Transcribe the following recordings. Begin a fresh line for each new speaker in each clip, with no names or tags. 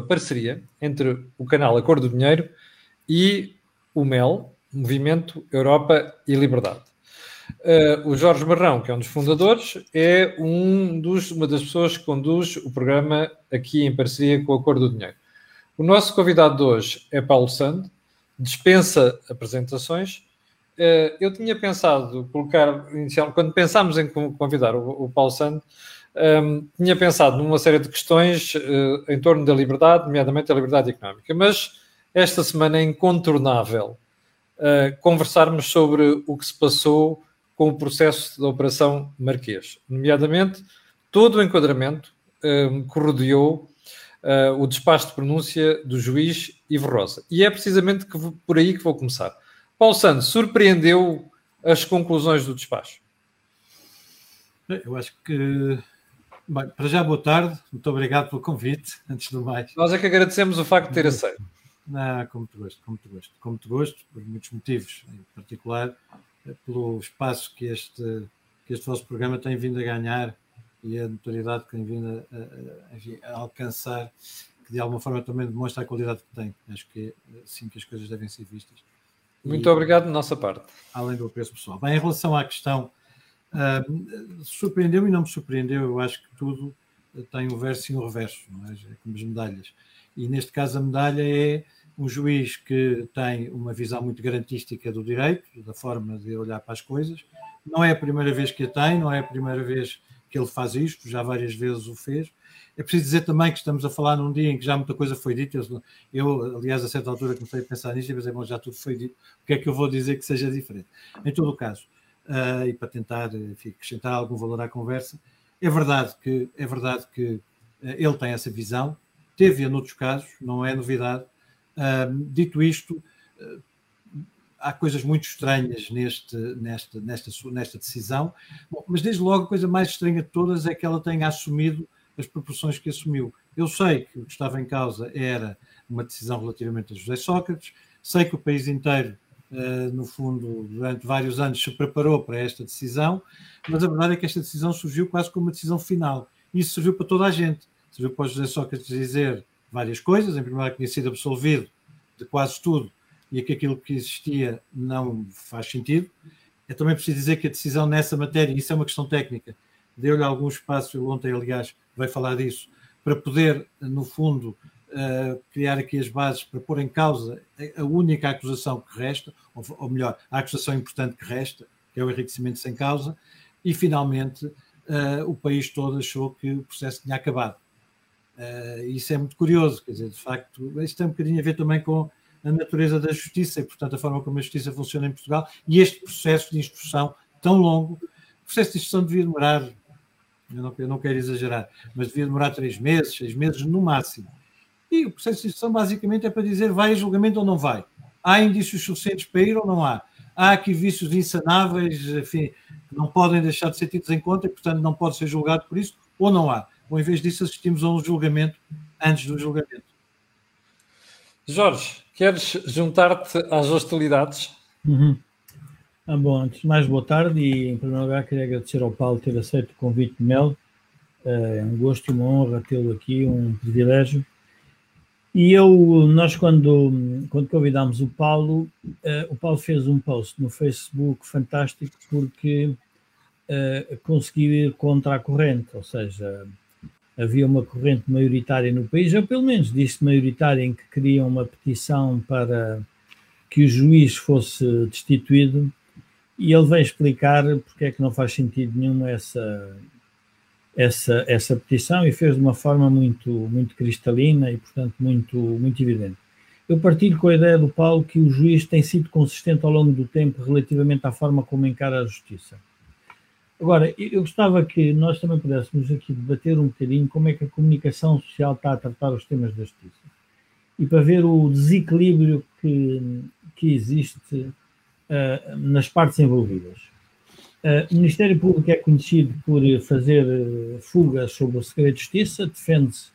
parceria entre o canal A Cor do Dinheiro e o MEL, Movimento Europa e Liberdade. Uh, o Jorge Marrão, que é um dos fundadores, é um dos, uma das pessoas que conduz o programa aqui em parceria com a Cor do Dinheiro. O nosso convidado de hoje é Paulo Sand, dispensa apresentações. Uh, eu tinha pensado colocar, inicial, quando pensámos em convidar o, o Paulo Sand, um, tinha pensado numa série de questões uh, em torno da liberdade, nomeadamente a liberdade económica, mas esta semana é incontornável uh, conversarmos sobre o que se passou com o processo da Operação Marquês, nomeadamente todo o enquadramento um, que rodeou uh, o despacho de pronúncia do juiz Ivo Rosa. E é precisamente que, por aí que vou começar. Paulo Santos, surpreendeu as conclusões do despacho?
Eu acho que Bem, para já, boa tarde. Muito obrigado pelo convite, antes do mais.
Nós é que agradecemos o facto de ter aceito.
Não, com muito gosto, com muito gosto. Com muito gosto, por muitos motivos, em particular eh, pelo espaço que este, que este vosso programa tem vindo a ganhar e a notoriedade que tem vindo a, a, a alcançar, que de alguma forma também demonstra a qualidade que tem. Acho que é assim que as coisas devem ser vistas.
Muito e, obrigado da nossa parte.
Além do apreço pessoal. Bem, em relação à questão Uh, surpreendeu e não me surpreendeu. Eu acho que tudo tem um verso e um reverso, não é? é como as medalhas. E neste caso, a medalha é um juiz que tem uma visão muito garantística do direito, da forma de olhar para as coisas. Não é a primeira vez que a tem, não é a primeira vez que ele faz isto, já várias vezes o fez. É preciso dizer também que estamos a falar num dia em que já muita coisa foi dita. Eu, eu aliás, a certa altura comecei a pensar nisto e pensei, bom, já tudo foi dito, o que é que eu vou dizer que seja diferente? Em todo o caso, uh, e para tentar enfim, acrescentar algum valor à conversa. É verdade que, é verdade que uh, ele tem essa visão, teve-a noutros casos, não é novidade. Uh, dito isto, há coisas muito estranhas neste, nesta, nesta, nesta decisão, Bom, mas desde logo a coisa mais estranha de todas é que ela tenha assumido as proporções que assumiu. Eu sei que o que estava em causa era uma decisão relativamente a José Sócrates, sei que o país inteiro eh, no fundo, durante vários anos se preparou para esta decisão, mas a verdade é que esta decisão surgiu quase como uma decisão final. E isso serviu para toda a gente. Serviu para o José Sócrates dizer várias coisas. Em primeiro lugar, que tinha sido absolvido de quase tudo e que aquilo que existia não faz sentido. É também preciso dizer que a decisão nessa matéria, isso é uma questão técnica, deu-lhe algum espaço, ele ontem, aliás, vai falar disso, para poder, no fundo, uh, criar aqui as bases para pôr em causa a única acusação que resta, ou, ou, melhor, a acusação importante que resta, que é o enriquecimento sem causa, e finalmente uh, o país todo achou que o processo tinha acabado. Uh, isso é muito curioso, quer dizer, de facto, isto tem um bocadinho a ver também com a natureza da justiça e, portanto, a forma como a justiça funciona em Portugal e este processo de instrução tão longo. O processo de instrução devia demorar, eu não, eu não quero exagerar, mas devia demorar três meses, seis meses no máximo. E o processo de instrução basicamente é para dizer vai a julgamento ou não vai. Há indícios suficientes para ir ou não há. Há aqui vícios insanáveis, enfim, que não podem deixar de ser tidos em conta e, portanto, não pode ser julgado por isso, ou não há. Ou, em vez disso, assistimos a um julgamento antes do julgamento.
Jorge, queres juntar-te às hostilidades?
Uhum. Ah, bom, antes de mais, boa tarde e, em primeiro lugar, queria agradecer ao Paulo ter aceito o convite de Mel. É um gosto e uma honra tê-lo aqui, um privilégio. E eu, nós quando, quando convidámos o Paulo, uh, o Paulo fez um post no Facebook fantástico porque uh, conseguiu ir contra a corrente, ou seja, havia uma corrente maioritária no país, ou pelo menos disse maioritária, em que queriam uma petição para que o juiz fosse destituído, e ele vem explicar porque é que não faz sentido nenhum essa, essa, essa petição e fez de uma forma muito, muito cristalina e, portanto, muito, muito evidente. Eu partilho com a ideia do Paulo que o juiz tem sido consistente ao longo do tempo relativamente à forma como encara a justiça. Agora, eu gostava que nós também pudéssemos aqui debater um bocadinho como é que a comunicação social está a tratar os temas da justiça. E para ver o desequilíbrio que, que existe uh, nas partes envolvidas. Uh, o Ministério Público é conhecido por fazer uh, fugas sobre o segredo de justiça, defende-se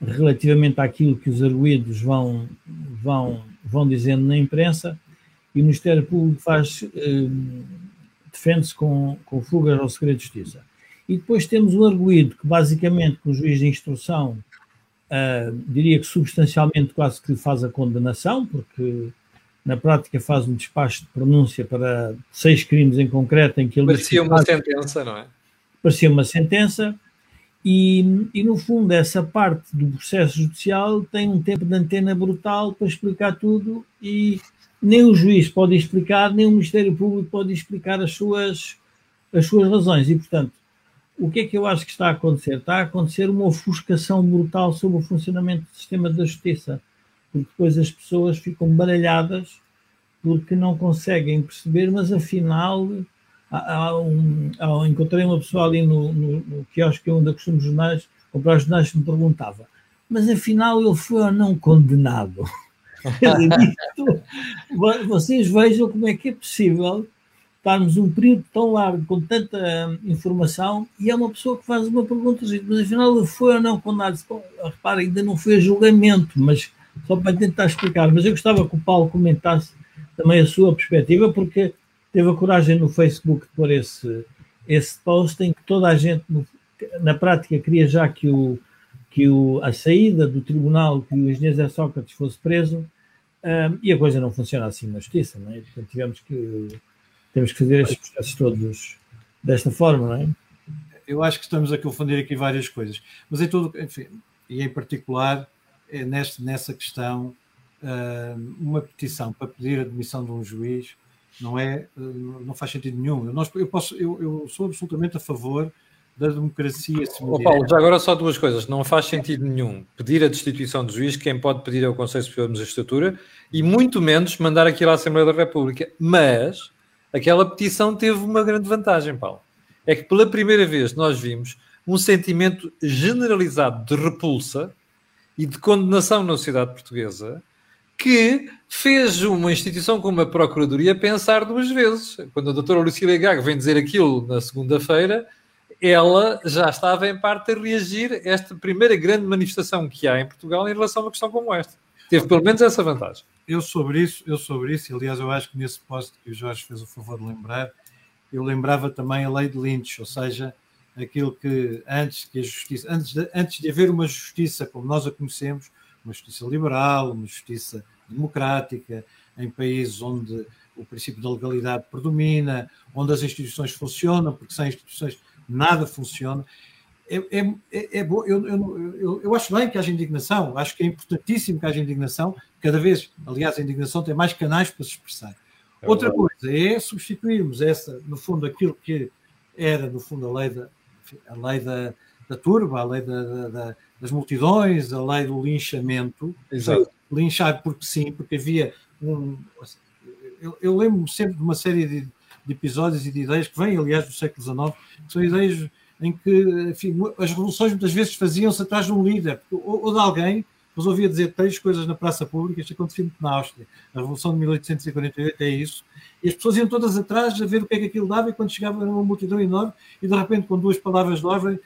relativamente àquilo que os arguídos vão, vão, vão dizendo na imprensa, e o Ministério Público faz, uh, defende-se com, com fugas ao segredo de justiça. E depois temos o arguído, que basicamente, que o juiz de instrução uh, diria que substancialmente quase que faz a condenação, porque na prática faz um despacho de pronúncia para seis crimes em concreto em que ele
parecia uma sentença, não é?
Parecia uma sentença e, e no fundo essa parte do processo judicial tem um tempo de antena brutal para explicar tudo e nem o juiz pode explicar, nem o Ministério Público pode explicar as suas, as suas razões e portanto o que é que eu acho que está a acontecer? Está a acontecer uma ofuscação brutal sobre o funcionamento do sistema da justiça porque depois as pessoas ficam baralhadas porque não conseguem perceber, mas afinal há, há um, há, encontrei uma pessoa ali no, no, no quiosque onde eu costumo jornais, comprar os jornais que me perguntava, mas afinal ele foi ou não condenado? vocês vejam como é que é possível estarmos um período tão largo com tanta hum, informação e é uma pessoa que faz uma pergunta, mas afinal ele foi ou não condenado? Repara, ainda não foi a julgamento, mas só para tentar explicar, mas eu gostava que o Paulo comentasse também a sua perspectiva, porque teve a coragem no Facebook de pôr esse, esse post em que toda a gente, na prática, queria já que, o, que o, a saída do tribunal, que o engenheiro Zé Sócrates fosse preso, um, e a coisa não funciona assim na justiça, não é? Portanto, tivemos que, temos que fazer estes processos todos desta forma, não é?
Eu acho que estamos a confundir aqui várias coisas, mas em todo, enfim, e em particular, neste, nessa questão, uh, uma petição para pedir a demissão de um juiz não é, uh, não faz sentido nenhum. Eu, eu, posso, eu, eu sou absolutamente a favor da democracia.
Oh, Paulo, já agora só duas coisas. Não faz sentido nenhum pedir a destituição do juiz, quem pode pedir é o Conselho Superior de Magistratura, e muito menos mandar aquilo à Assembleia da República. Mas aquela petição teve uma grande vantagem, Paulo. É que pela primeira vez nós vimos um sentimento generalizado de repulsa e de condenação na sociedade portuguesa que fez uma instituição como a Procuradoria pensar duas vezes. Quando a doutora Lucília Gago vem dizer aquilo na segunda-feira, ela já estava em parte a reagir a esta primeira grande manifestação que há em Portugal em relação a uma questão como esta. Teve pelo menos essa vantagem.
Eu sobre isso, eu sobre isso, aliás, eu acho que nesse post que o Jorge fez o favor de lembrar, eu lembrava também a lei de Lynch, ou seja, aquilo que antes que a justiça, antes de, antes de haver uma justiça como nós a conhecemos, uma justiça liberal, uma justiça democrática, em países onde o princípio da legalidade predomina, onde as instituições funcionam, porque sem instituições nada funciona. É, é, é, é bom, eu, eu, eu, eu, acho bem que haja indignação, acho que é importantíssimo que haja indignação, cada vez, aliás, a indignação tem mais canais para se expressar. É Outra coisa é substituirmos essa, no fundo, aquilo que era, no fundo, a lei da, a lei da, da turba, a lei da, da, das multidões, a lei do linchamento.
Exato.
Linchar porque sim, porque havia um. Eu, eu lembro sempre de uma série de, de, episódios e de ideias que vêm, aliás, do século XIX, que são ideias em que enfim, as revoluções muitas vezes faziam-se atrás de um líder ou, ou de alguém mas ouvia dizer três coisas na praça pública, isto aconteceu muito na Áustria. A Revolução de 1848 é isso. E as pessoas iam todas atrás a ver o que é que aquilo dava, e quando chegava era uma multidão enorme, e de repente, com duas palavras de ordem,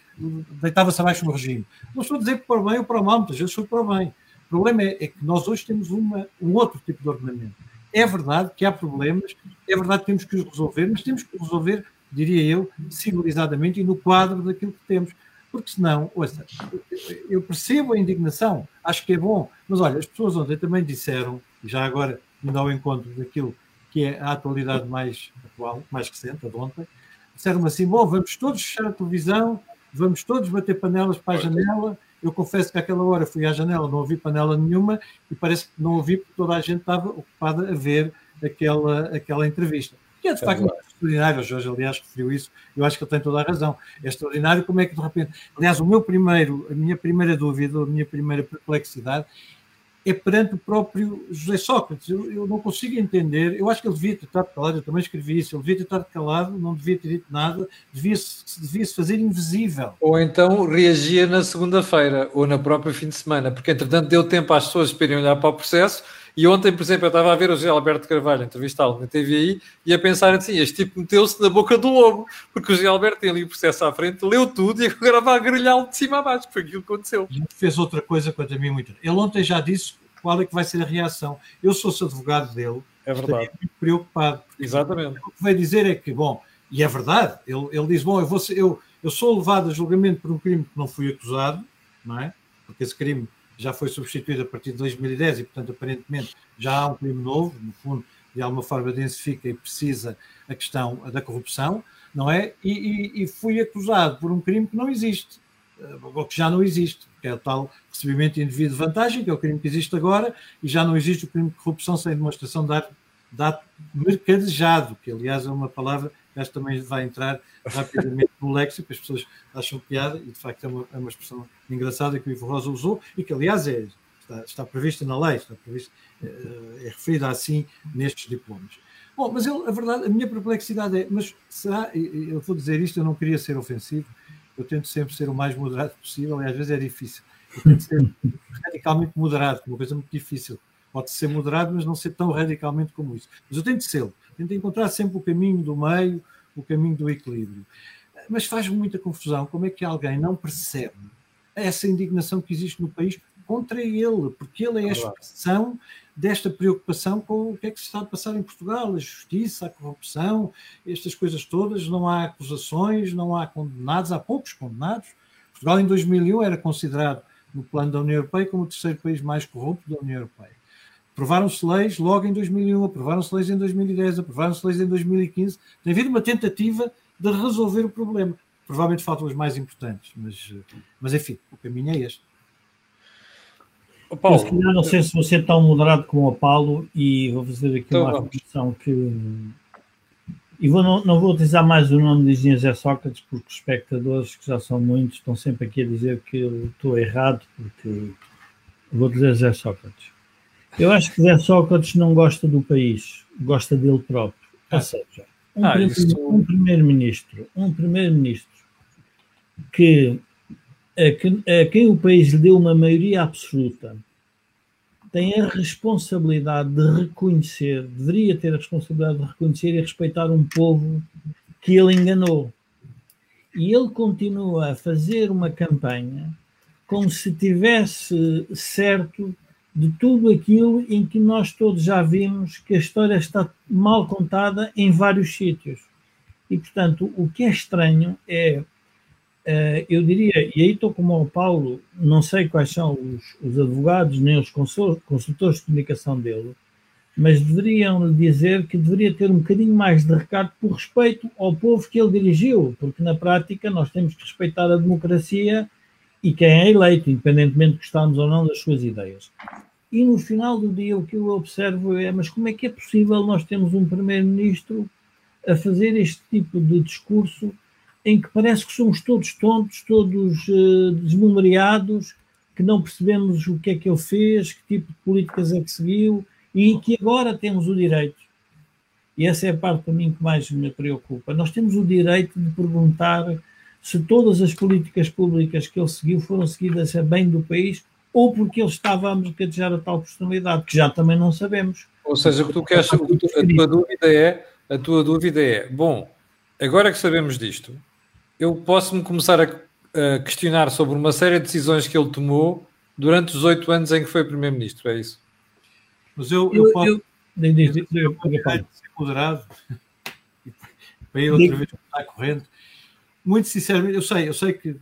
deitava-se abaixo do regime. Não estou a dizer para o bem ou para o mal, muitas vezes foi para o bem. O problema é, é que nós hoje temos uma, um outro tipo de ordenamento. É verdade que há problemas, é verdade que temos que os resolver, mas temos que resolver, diria eu, civilizadamente e no quadro daquilo que temos porque senão, ouça, eu percebo a indignação, acho que é bom, mas olha, as pessoas ontem também disseram, já agora indo ao encontro daquilo que é a atualidade mais atual, mais recente, a de ontem, disseram assim: bom, vamos todos fechar a televisão, vamos todos bater panelas para a janela. Eu confesso que àquela hora fui à janela, não ouvi panela nenhuma e parece que não ouvi porque toda a gente estava ocupada a ver aquela, aquela entrevista que é de facto é extraordinário. O Jorge, aliás, referiu isso. Eu acho que ele tem toda a razão. É extraordinário como é que de repente. Aliás, o meu primeiro, a minha primeira dúvida, a minha primeira perplexidade é perante o próprio José Sócrates. Eu, eu, não consigo entender. Eu acho que ele devia ter estado calado. Eu também escrevi isso. Ele devia ter estado calado, não devia ter dito nada. Devia-se devia -se fazer invisível.
Ou então reagia na segunda-feira ou na própria fim de semana, porque entretanto deu tempo às pessoas para irem olhar para o processo e ontem, por exemplo, eu estava a ver o José Alberto Carvalho entrevistá-lo na TVI e a pensar assim: este tipo meteu-se na boca do lobo, porque o José Alberto tem ali o processo à frente, leu tudo e agora vai grelhá-lo de cima a baixo, foi aquilo que aconteceu.
Fez outra coisa quanto a mim muito. Ele ontem já disse qual é que vai ser a reação. Eu sou advogado dele,
é verdade.
muito preocupado.
Exatamente.
O que vai dizer é que, bom, e é verdade, ele, ele diz: bom, eu, vou eu, eu sou levado a julgamento por um crime que não fui acusado, não é? Porque esse crime já foi substituído a partir de 2010 e, portanto, aparentemente já há um crime novo, no fundo, de alguma forma densifica e precisa a questão da corrupção, não é? E, e, e fui acusado por um crime que não existe, eh, ou que já não existe, que é o tal recebimento indevido de vantagem, que é o crime que existe agora, e já não existe o crime de corrupção sem demonstração de dar, dar mercadejado, que aliás é uma palavra que também vai entrar rapidamente no léxico, as pessoas acham piada, e de facto é uma, é uma expressão engraçada que o Ivo Rosa usou, e que aliás é, está, está prevista na lei, está prevista, é, é referida assim nestes diplomas. Bom, mas eu, a verdade, a minha perplexidade é, mas será, eu vou dizer isto, eu não queria ser ofensivo, eu tento sempre ser o mais moderado possível, e às vezes é difícil. Eu tento ser radicalmente moderado, uma coisa muito difícil. Pode ser moderado, mas não ser tão radicalmente como isso. Mas eu tento ser, tento encontrar sempre o caminho do meio, o caminho do equilíbrio. Mas faz muita confusão como é que alguém não percebe essa indignação que existe no país contra ele, porque ele é a expressão desta preocupação com o que é que se está a passar em Portugal, a justiça, a corrupção, estas coisas todas, não há acusações, não há condenados, há poucos condenados. Portugal em 2001 era considerado no plano da União Europeia como o terceiro país mais corrupto da União Europeia. Aprovaram-se leis logo em 2001, aprovaram-se leis em 2010, aprovaram-se leis em 2015. Tem havido uma tentativa de resolver o problema. Provavelmente faltam as mais importantes, mas, mas enfim, o caminho é este.
Oh, Paulo, não sei se você é tão moderado como o Paulo e vou fazer aqui então, uma afirmação que. E vou, não, não, vou utilizar mais o nome de engenheiro José Sócrates, porque os espectadores, que já são muitos, estão sempre aqui a dizer que eu estou errado, porque vou dizer José Sócrates. Eu acho que José Sócrates não gosta do país, gosta dele próprio. Ou seja, um, ah, um primeiro-ministro, um primeiro-ministro que a, que, a quem o país lhe deu uma maioria absoluta tem a responsabilidade de reconhecer, deveria ter a responsabilidade de reconhecer e respeitar um povo que ele enganou. E ele continua a fazer uma campanha como se tivesse certo de tudo aquilo em que nós todos já vimos que a história está mal contada em vários sítios. E, portanto, o que é estranho é eh, eu diria, e aí estou como o Paulo, não sei quais são os, os advogados nem os consultores de comunicação dele, mas deveriam lhe dizer que deveria ter um bocadinho mais de recado por respeito ao povo que ele dirigiu, porque na prática nós temos que respeitar a democracia e quem é eleito, independentemente de gostarmos ou não das suas ideias. E no final do dia o que eu observo é, mas como é que é possível nós termos um primeiro-ministro a fazer este tipo de discurso em que parece que somos todos tontos, todos uh, desmemoriados, que não percebemos o que é que ele fez, que tipo de políticas é que seguiu e que agora temos o direito. E essa é a parte para mim que mais me preocupa. Nós temos o direito de perguntar se todas as políticas públicas que ele seguiu foram seguidas a bem do país ou porque ele estava a mercadejar a tal personalidade, que já também não sabemos.
Ou seja, o que tu queres, a tua dúvida é, a tua dúvida é, bom, agora que sabemos disto, eu posso-me começar a, a, questionar sobre uma série de decisões que ele tomou durante os oito anos em que foi Primeiro-Ministro, é isso?
Mas eu, eu, eu posso. Eu, eu, eu, eu, ser moderado para ir outra vez à corrente. Muito sinceramente, eu sei, eu sei que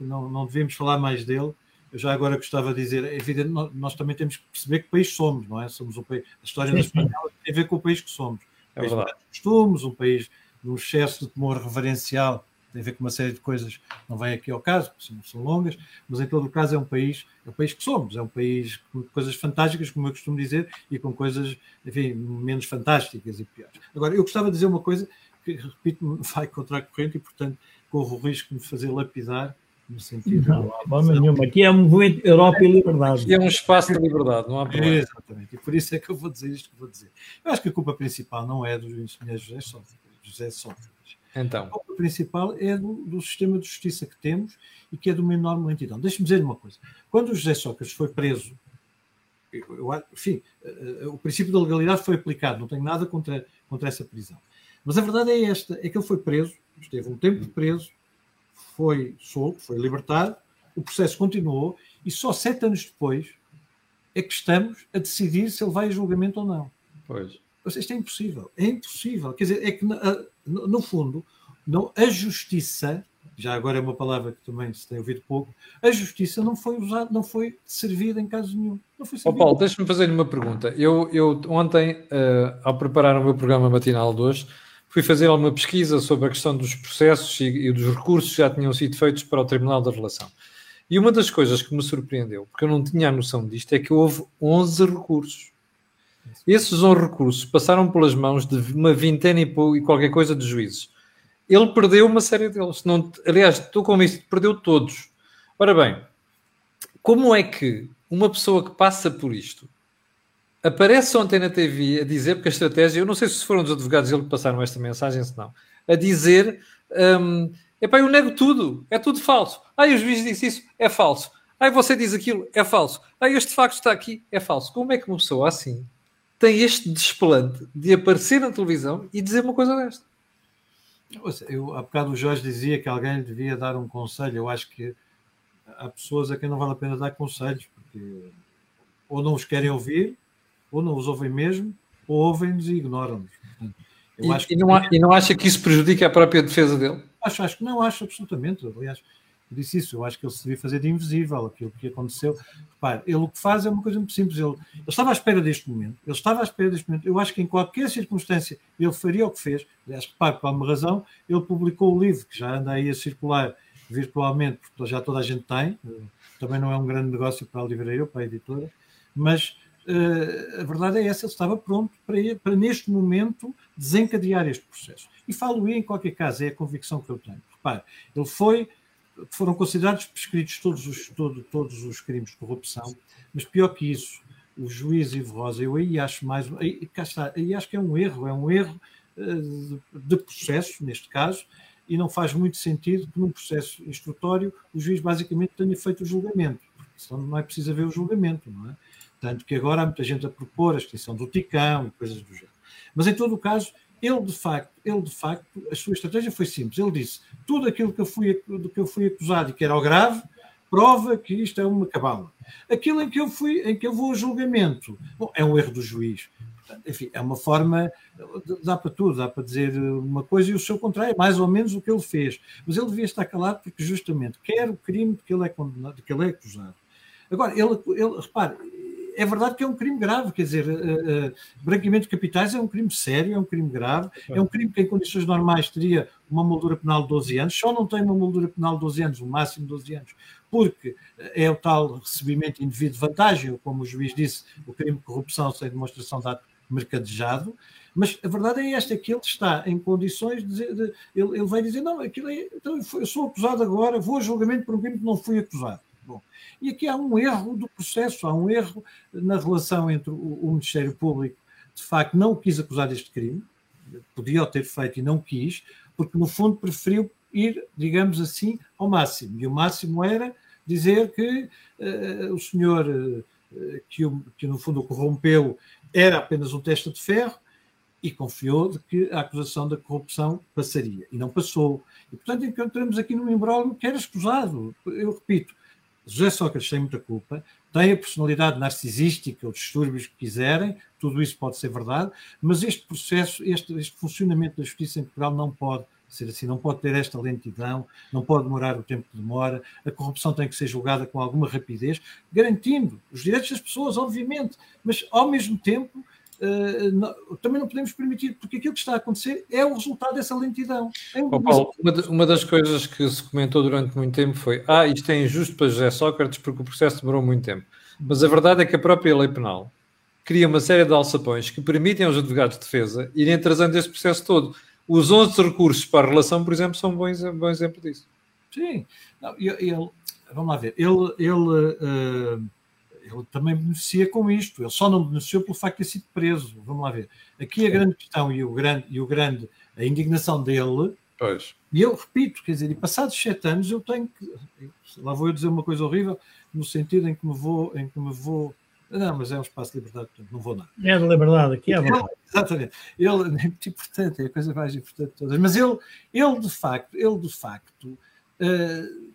não, não devemos falar mais dele. Eu já agora gostava de dizer, é evidente, nós, nós também temos que perceber que país somos, não é? Somos um país, a história da espanhola tem a ver com o país que somos. Um país é de costumes, um país um excesso de temor reverencial tem a ver com uma série de coisas, não vem aqui ao caso, são, são longas, mas em todo o caso é um país, é o país que somos, é um país com coisas fantásticas, como eu costumo dizer, e com coisas, enfim, menos fantásticas e piores. Agora, eu gostava de dizer uma coisa que, repito, vai contra a corrente e, portanto, corro o risco de me fazer lapidar, no sentido.
Não, não há nenhuma. Aqui é um movimento Europa e liberdade.
Aqui é um espaço de liberdade, não há problema.
exatamente, e por isso é que eu vou dizer isto que vou dizer. Eu acho que a culpa principal não é dos engenheiros José Sócrates. José Sócrates
então.
A culpa principal é do, do, sistema de justiça que temos e que é de uma enorme lentidão. Deixe-me dizer uma coisa. Quando o José Sócrates foi preso, eu, eu, enfim, uh, o princípio da legalidade foi aplicado, não tenho nada contra, contra essa prisão. Mas a verdade é esta, é que ele foi preso, esteve um tempo preso, foi solto, foi libertado, o processo continuou e só sete anos depois é que estamos a decidir se ele vai a julgamento ou não.
Pois.
Isto é impossível. É impossível. Quer dizer, é que, no fundo, não, a justiça já agora é uma palavra que também se tem ouvido pouco, a justiça não foi usada, não foi servida em caso nenhum. Não foi
oh, Paulo, deixa-me fazer-lhe uma pergunta. Eu, eu ontem, uh, ao preparar o meu programa matinal de hoje, fui fazer uma pesquisa sobre a questão dos processos e, e dos recursos que já tinham sido feitos para o Tribunal da Relação. E uma das coisas que me surpreendeu, porque eu não tinha a noção disto, é que houve 11 recursos. Esses 11 recursos passaram pelas mãos de uma vintena e qualquer coisa de juízes. Ele perdeu uma série deles. Não, aliás, estou convencido que perdeu todos. Ora bem, como é que uma pessoa que passa por isto aparece ontem na TV a dizer, porque a estratégia, eu não sei se foram os advogados dele que passaram esta mensagem, se não, a dizer: um, epá, eu nego tudo, é tudo falso. Ai, o juiz disse isso, é falso. Ai, você diz aquilo, é falso. Ai, este facto está aqui, é falso. Como é que uma pessoa assim tem este desplante de aparecer na televisão e dizer uma coisa desta?
Eu, há bocado o Jorge dizia que alguém devia dar um conselho. Eu acho que há pessoas a quem não vale a pena dar conselhos, porque ou não os querem ouvir, ou não os ouvem mesmo, ou ouvem-nos e ignoram-nos.
E, e, não, e não acha que isso prejudica a própria defesa dele?
Acho, acho que não, acho absolutamente. Aliás, disse isso, eu acho que ele se devia fazer de invisível aquilo que aconteceu. Repare, ele o que faz é uma coisa muito simples. Ele, ele, estava à espera deste momento, ele estava à espera deste momento. Eu acho que em qualquer circunstância ele faria o que fez. Aliás, repare, por alguma razão, ele publicou o livro, que já anda aí a circular virtualmente, porque já toda a gente tem. Também não é um grande negócio para a livraria ou para a editora, mas a verdade é essa, ele estava pronto para, para neste momento desencadear este processo. E falo em qualquer caso, é a convicção que eu tenho. Repare, ele foi, foram considerados prescritos todos os, todo, todos os crimes de corrupção, mas pior que isso, o juiz Ivo Rosa, eu aí acho mais, aí, cá está, aí acho que é um erro, é um erro uh, de processo, neste caso, e não faz muito sentido que num processo instrutório o juiz basicamente tenha feito o julgamento, porque senão não é preciso haver o julgamento, não é? Tanto que agora há muita gente a propor a extinção do Ticão e coisas do género. Mas em todo o caso, ele de facto, ele de facto, a sua estratégia foi simples. Ele disse: tudo aquilo que eu fui, do que eu fui acusado e que era o grave, prova que isto é uma cabala. Aquilo em que eu fui, em que eu vou a julgamento, bom, é um erro do juiz. Enfim, é uma forma, dá para tudo, dá para dizer uma coisa e o seu contrário, é mais ou menos o que ele fez. Mas ele devia estar calado porque justamente quer o crime de que ele é condenado, de que ele é acusado. Agora, ele, ele repare, é verdade que é um crime grave, quer dizer, uh, uh, branqueamento de capitais é um crime sério, é um crime grave, é um crime que em condições normais teria uma moldura penal de 12 anos, só não tem uma moldura penal de 12 anos, o máximo de 12 anos, porque é o tal recebimento indevido de vantagem, ou como o juiz disse, o crime de corrupção sem demonstração de ato mercadejado, mas a verdade é esta, que ele está em condições de dizer, de, ele, ele vai dizer, não, aquilo é, então eu sou acusado agora, vou a julgamento por um crime que não fui acusado. Bom, e aqui há um erro do processo, há um erro na relação entre o, o Ministério Público, de facto, não quis acusar deste crime, podia o ter feito e não quis, porque no fundo preferiu ir, digamos assim, ao máximo. E o máximo era dizer que uh, o senhor uh, que, o, que no fundo o corrompeu era apenas um teste de ferro e confiou de que a acusação da corrupção passaria. E não passou. E, portanto, encontramos aqui num imbróglio que era escusado. Eu repito, José Sócrates tem muita culpa, tem a personalidade narcisística ou distúrbios que quiserem, tudo isso pode ser verdade, mas este processo, este, este funcionamento da justiça em Portugal não pode ser assim, não pode ter esta lentidão, não pode demorar o tempo que demora, a corrupção tem que ser julgada com alguma rapidez, garantindo os direitos das pessoas, obviamente, mas ao mesmo tempo também não podemos permitir, porque aquilo que está a acontecer é o resultado dessa lentidão. É
oh, Paulo, uma, de, uma, das coisas que se comentou durante muito tempo foi: ah, isto é injusto para José Sócrates porque o processo demorou muito tempo. Mas a verdade é que a própria lei penal cria uma série de alçapões que permitem aos advogados de defesa irem atrasando este processo todo. Os 11 recursos para a relação, por exemplo, são um bom, bom exemplo disso.
Sim, não, ele, vamos lá ver, ele. ele uh, também beneficia com isto, ele só não beneficiou pelo facto de ter sido preso. Vamos lá ver. Aqui a grande questão e o grande, e o grande a indignação dele.
Pois.
E eu repito, quer dizer, e passados sete anos eu tenho que. Lá vou eu dizer uma coisa horrível, no sentido em que me vou. Em que me vou não, mas é um espaço de liberdade, portanto não vou nada.
É de liberdade, aqui é verdade.
Exatamente. Ele é muito importante, é a coisa mais importante de todas. Mas ele, ele de facto, ele de facto. Uh,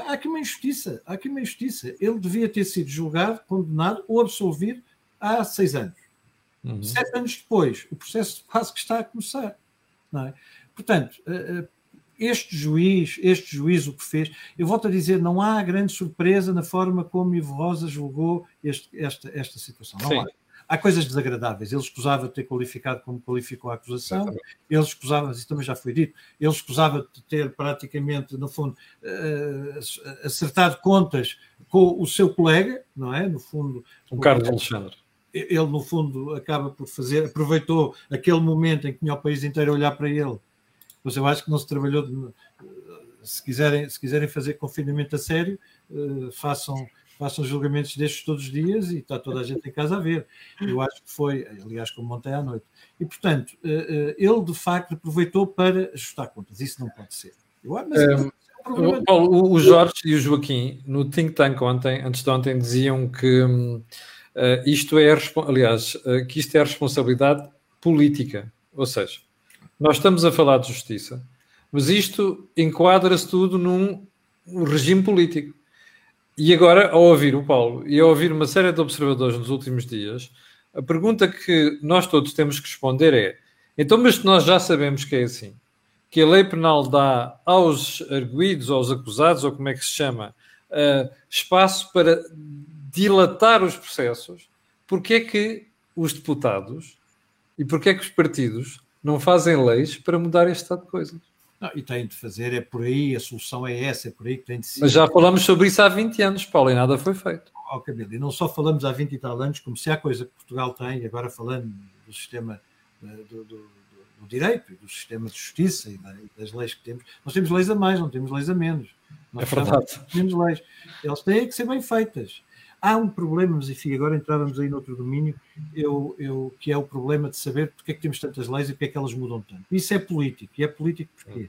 há aqui uma injustiça, há aqui uma injustiça. Ele devia ter sido julgado, condenado ou absolvido há seis anos. Uhum. Sete anos depois, o processo quase que está a começar. Não é? Portanto, eh, eh, este juiz, este juiz o que fez, eu volto a dizer, não há grande surpresa na forma como Ivo Rosa julgou este, esta, esta situação. Não Sim. há. Há coisas desagradáveis. Ele escusava de ter qualificado como qualificou a acusação, Exatamente. ele escusava, isso também já foi dito, ele escusava de ter praticamente, no fundo, uh, acertado contas com o seu colega, não é? No fundo.
O Carlos Alexandre
ele no fundo acaba por fazer, aproveitou aquele momento em que tinha o país inteiro a olhar para ele. Mas eu acho que não se trabalhou. De, se, quiserem, se quiserem fazer confinamento a sério, façam, façam julgamentos destes todos os dias e está toda a gente em casa a ver. Eu acho que foi, aliás, como ontem à noite. E portanto, uh, uh, ele de facto aproveitou para ajustar contas. Isso não pode ser. Eu, mas,
um, o, Paulo, o Jorge e o Joaquim, no Think Tank ontem, antes de ontem, diziam que. Uh, isto é, aliás, uh, que isto é a responsabilidade política. Ou seja, nós estamos a falar de justiça, mas isto enquadra-se tudo num regime político. E agora, ao ouvir o Paulo e ao ouvir uma série de observadores nos últimos dias, a pergunta que nós todos temos que responder é: então, mas nós já sabemos que é assim, que a lei penal dá aos arguídos, aos acusados, ou como é que se chama, uh, espaço para dilatar os processos, porque é que os deputados e porque é que os partidos não fazem leis para mudar este estado de coisas?
Não, e têm de fazer, é por aí, a solução é essa, é por aí que tem de ser.
Mas já falamos sobre isso há 20 anos, Paulo, e nada foi feito.
Oh, Camilo, e não só falamos há 20 e tal anos, como se há coisa que Portugal tem, agora falando do sistema eh, do, do, do direito, do sistema de justiça e das leis que temos, nós temos leis a mais, não temos leis a menos. Nós
é verdade.
Temos leis. Elas têm que ser bem feitas. Há um problema, mas enfim, agora entrávamos aí noutro domínio, eu, eu, que é o problema de saber porque é que temos tantas leis e porque é que elas mudam tanto. Isso é político. E é político porquê?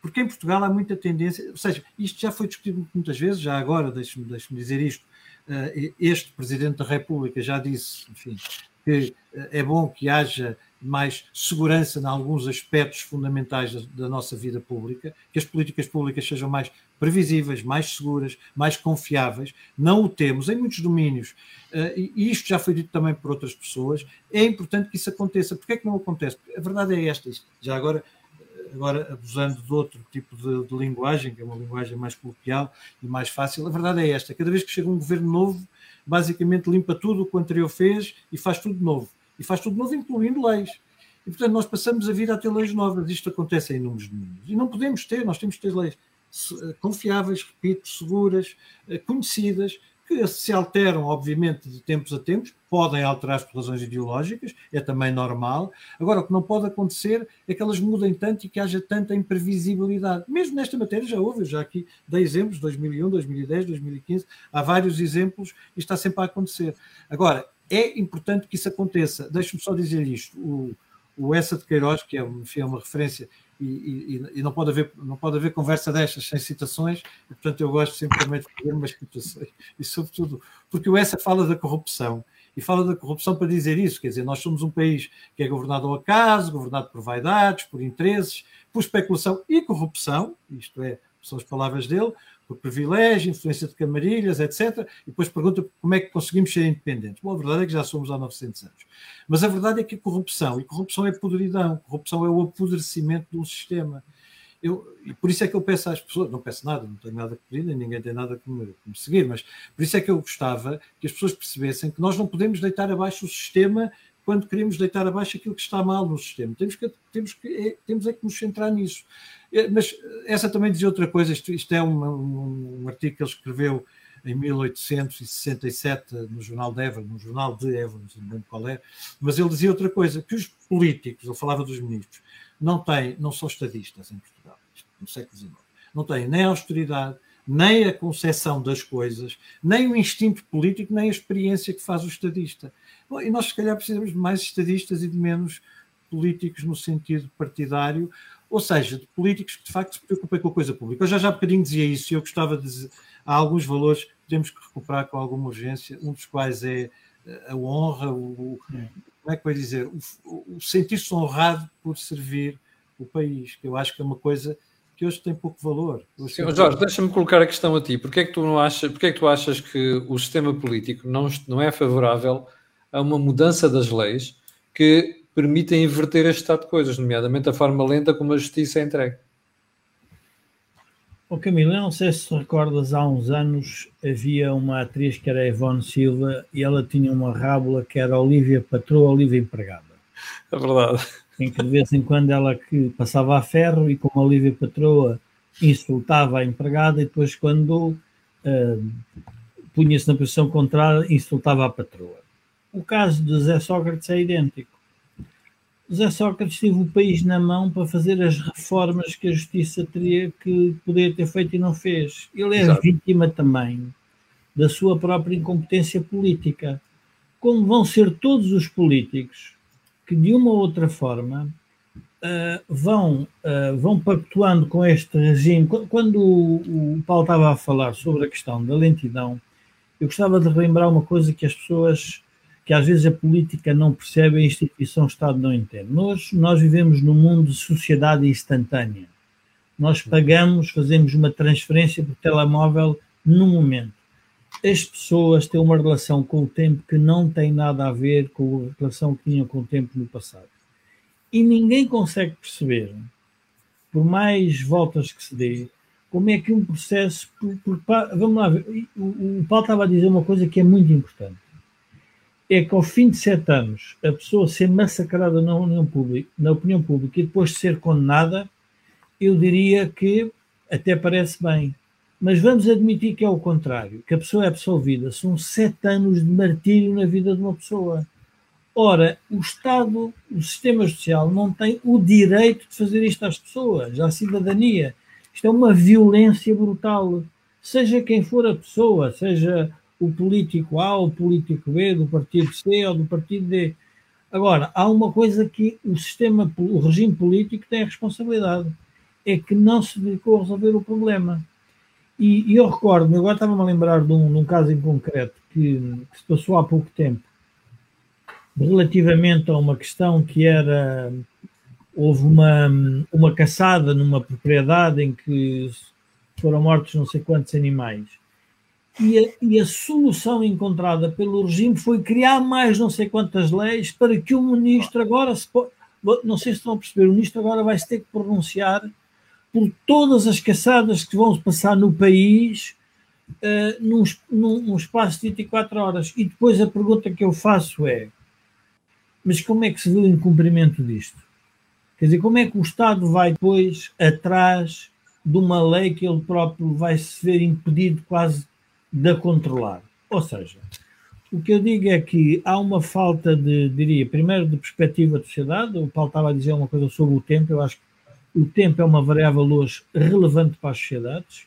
Porque em Portugal há muita tendência, ou seja, isto já foi discutido muitas vezes, já agora, deixe-me deixe dizer isto, eh, este Presidente da República já disse, enfim, que eh, é bom que haja mais segurança em alguns aspectos fundamentais da, da, nossa vida pública, que as políticas públicas sejam mais previsíveis, mais seguras, mais confiáveis. Não o temos em muitos domínios, uh, e isto já foi dito também por outras pessoas. É importante que isso aconteça. Porquê é que não acontece? A verdade é esta, já agora agora abusando de outro tipo de, de, linguagem, que é uma linguagem mais coloquial e mais fácil, a verdade é esta: cada vez que chega um governo novo, basicamente limpa tudo o que o anterior fez e faz tudo novo e faz tudo novo, incluindo leis. E, portanto, nós passamos a vida a ter leis novas. Isto acontece em inúmeros domínios. E não podemos ter, nós temos que ter leis eh, confiáveis, repito, seguras, eh, conhecidas, que se alteram, obviamente, de tempos a tempos, podem alterar por razões ideológicas, é também normal. Agora, o que não pode acontecer é que elas mudem tanto e que haja tanta imprevisibilidade. Mesmo nesta matéria já houve, já aqui dei exemplos, 2001, 2010, 2015, há vários exemplos e está sempre a acontecer. Agora, é importante que isso aconteça. Deixe-me só dizer isto. O, o Essa de Queiroz, que é, enfim, é uma referência, e, e, não, pode haver, não pode haver conversa destas sem citações, e, portanto eu gosto sempre também de fazer umas citações, e sobretudo, porque o Essa fala da corrupção, e fala da corrupção para dizer isso, quer dizer, nós somos um país que é governado ao acaso, governado por vaidades, por interesses, por especulação e corrupção, isto é, são as palavras dele, por privilégio, influência de camarilhas, etc. E depois pergunta como é que conseguimos ser independentes. Bom, a verdade é que já somos há 900 anos. Mas a verdade é que a corrupção, e corrupção é podridão, corrupção é o apodrecimento de um sistema. Eu, e por isso é que eu peço às pessoas, não peço nada, não tenho nada que pedir, nem ninguém tem nada que me, que me seguir, mas por isso é que eu gostava que as pessoas percebessem que nós não podemos deitar abaixo o sistema quando queremos deitar abaixo aquilo que está mal no sistema. Temos que, temos que, é, temos é que nos centrar nisso. É, mas essa também dizia outra coisa, isto, isto é um, um, um, artigo que ele escreveu em 1867 no jornal de Évora, no jornal de Évora, não lembro qual é, mas ele dizia outra coisa, que os políticos, ele falava dos ministros, não têm, não são estadistas em Portugal, no século XIX, não têm nem a austeridade, nem a concepção das coisas, nem o instinto político, nem a experiência que faz o estadista. Bom, e nós, se calhar, precisamos de mais estadistas e de menos políticos no sentido partidário, ou seja, de políticos que de facto se preocupem com a coisa pública. Eu já já há bocadinho dizia isso e eu gostava de dizer, há alguns valores que temos que recuperar com alguma urgência, um dos quais é a honra, o, como é que vai dizer, o, o sentir-se honrado por servir o país, que eu acho que é uma coisa que hoje tem pouco valor.
Sim, Jorge, deixa-me colocar a questão a ti. Porquê é que tu não achas, porquê é que tu achas que o sistema político não, não é favorável a uma mudança das leis que permitem inverter este estado de coisas, nomeadamente a forma lenta como a justiça é entregue.
Oh, Camilo, eu não sei se recordas, há uns anos havia uma atriz que era Ivone Silva e ela tinha uma rábula que era Olivia Patroa, Olivia Empregada.
É verdade.
Em que de vez em quando ela que passava a ferro e como Olivia Patroa insultava a empregada e depois quando uh, punha-se na posição contrária insultava a patroa. O caso de Zé Sócrates é idêntico. José Sócrates teve o país na mão para fazer as reformas que a justiça teria que poder ter feito e não fez. Ele é Exato. vítima também da sua própria incompetência política. Como vão ser todos os políticos que, de uma ou outra forma, uh, vão, uh, vão pactuando com este regime. Quando o, o Paulo estava a falar sobre a questão da lentidão, eu gostava de relembrar uma coisa que as pessoas que às vezes a política não percebe, a instituição Estado não entende. Nós, nós vivemos num mundo de sociedade instantânea. Nós pagamos, fazemos uma transferência por telemóvel no momento. As pessoas têm uma relação com o tempo que não tem nada a ver com a relação que tinham com o tempo no passado. E ninguém consegue perceber, por mais voltas que se dê, como é que um processo. Por, por, vamos lá ver, o, o Paulo estava a dizer uma coisa que é muito importante é que ao fim de sete anos a pessoa ser massacrada na opinião pública, na opinião pública e depois de ser condenada, eu diria que até parece bem. Mas vamos admitir que é o contrário, que a pessoa é absolvida. São sete anos de martírio na vida de uma pessoa. Ora, o Estado, o sistema social, não tem o direito de fazer isto às pessoas, à cidadania. Isto é uma violência brutal. Seja quem for a pessoa, seja o político A, o político B, do partido C ou do partido D. Agora, há uma coisa que o sistema, o regime político tem a responsabilidade, é que não se dedicou a resolver o problema. E, e eu recordo-me, agora estava-me a lembrar de um, de um caso em concreto que, que, se passou há pouco tempo, relativamente a uma questão que era, houve uma, uma caçada numa propriedade em que foram mortos não sei quantos animais e a, e a, solução encontrada pelo regime foi criar mais não sei quantas leis para que o ministro agora se não sei se estão a perceber, o ministro agora vai se ter que pronunciar por todas as caçadas que vão passar no país uh, num, num, num espaço de 24 horas. E depois a pergunta que eu faço é: mas como é que se vê o incumprimento disto? Quer dizer, como é que o Estado vai depois atrás de uma lei que ele próprio vai se ver impedido quase de controlar. Ou seja, o que eu digo é que há uma falta de, diria, primeiro de perspectiva de sociedade. O Paulo estava a dizer uma coisa sobre o tempo. Eu acho que o tempo é uma variável hoje relevante para as sociedades.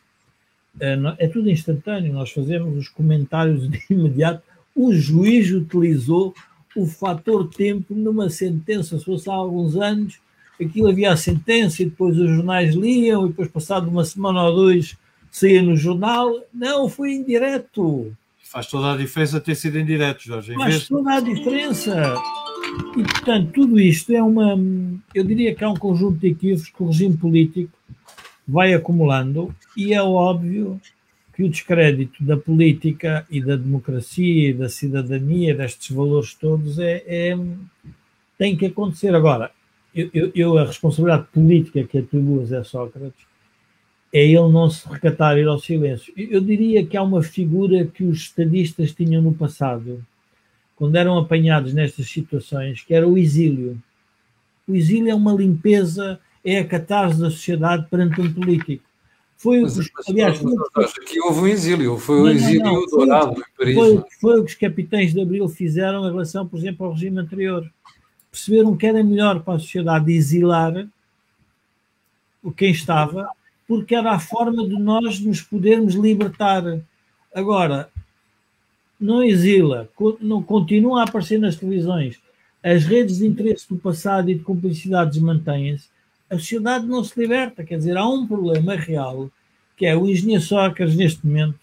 É, é tudo instantâneo. Nós fazemos os comentários de imediato. O juiz utilizou o fator tempo numa sentença. Se fosse há alguns anos, aquilo havia a sentença e depois os jornais liam e depois, passado uma semana ou dois, saía no jornal. Não, foi indireto.
Faz toda a diferença ter sido indireto, Jorge.
Faz vez... toda a diferença. E, portanto, tudo isto é uma. Eu diria que há um conjunto de equívocos que o regime político vai acumulando, e é óbvio que o descrédito da política e da democracia e da cidadania, destes valores todos, é, é tem que acontecer. Agora, eu, eu, eu, a responsabilidade política que atribuo a Zé Sócrates é ele não se recatar, ir ao silêncio. Eu diria que há uma figura que os estadistas tinham no passado, quando eram apanhados nestas situações, que era o exílio. O exílio é uma limpeza, é a catarse da sociedade perante um político. Foi mas, o que, aliás,
mas, mas, aqui houve um exílio, foi o exílio não, não, dourado
em Paris. Foi, foi, o que os capitães de Abril fizeram em relação, por exemplo, ao regime anterior. Perceberam que era melhor para a sociedade exilar o quem estava porque era a forma de nós nos podermos libertar. Agora, não exila, não continua a aparecer nas televisões, as redes de interesse do passado e de cumplicidades mantêm-se, a sociedade não se liberta. Quer dizer, há um problema real, que é o engenheiro Sócrates, neste momento,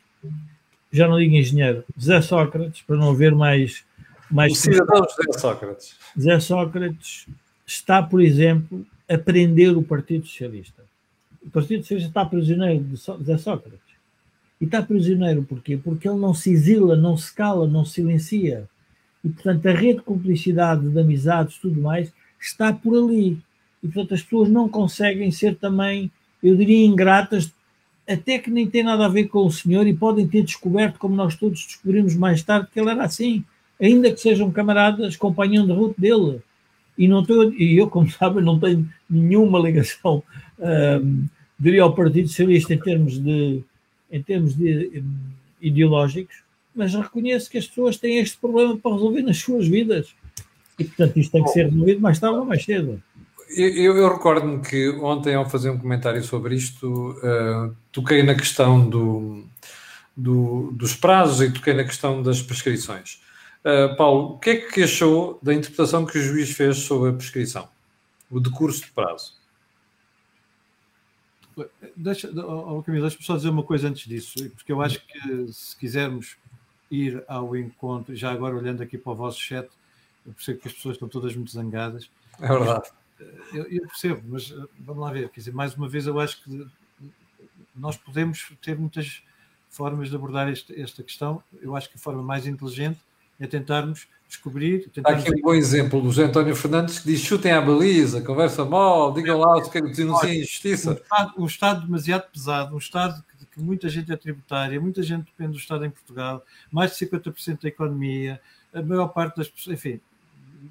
já não digo engenheiro, Zé Sócrates, para não haver mais. mais
o cidadão Zé Sócrates.
Zé Sócrates está, por exemplo, a prender o Partido Socialista o Partido Socialista está prisioneiro de Zé Sócrates. E está prisioneiro porquê? Porque ele não se exila, não se cala, não se silencia. E, portanto, a rede de cumplicidade, de amizades, tudo mais, está por ali. E, portanto, as pessoas não conseguem ser também, eu diria, ingratas até que nem tem nada a ver com o senhor e podem ter descoberto, como nós todos descobrimos mais tarde, que ele era assim, ainda que sejam camaradas, companhão de ruta dele. E, não estou, e eu, como sabem, não tenho nenhuma ligação, um, diria, ao Partido Socialista em termos de, em termos de um, ideológicos, mas reconheço que as pessoas têm este problema para resolver nas suas vidas. E, portanto, isto tem que ser resolvido mais tarde ou mais cedo.
Eu, eu recordo-me que ontem, ao fazer um comentário sobre isto, uh, toquei na questão do, do, dos prazos e toquei na questão das prescrições. Uh, Paulo, o que é que achou da interpretação que o juiz fez sobre a prescrição? O decurso de prazo?
Deixa, oh, Camilo, deixa-me só dizer uma coisa antes disso, porque eu acho que se quisermos ir ao encontro, já agora olhando aqui para o vosso chat, eu percebo que as pessoas estão todas muito zangadas.
É verdade.
Eu, eu, percebo, mas eh, vamos lá ver. Quer dizer, mais uma vez, eu acho que nós podemos ter muitas formas de abordar este, esta questão. Eu acho que a forma mais inteligente é tentarmos descobrir.
Tentarmos... Há aqui um bom exemplo do José António Fernandes que diz: chutem à baliza, conversa mal, digam lá o que denunciem injustiça.
Um Estado, um Estado demasiado pesado, um Estado que, que, muita gente é tributária, muita gente depende do Estado em Portugal, mais de 50% da economia, a maior parte das pessoas, enfim,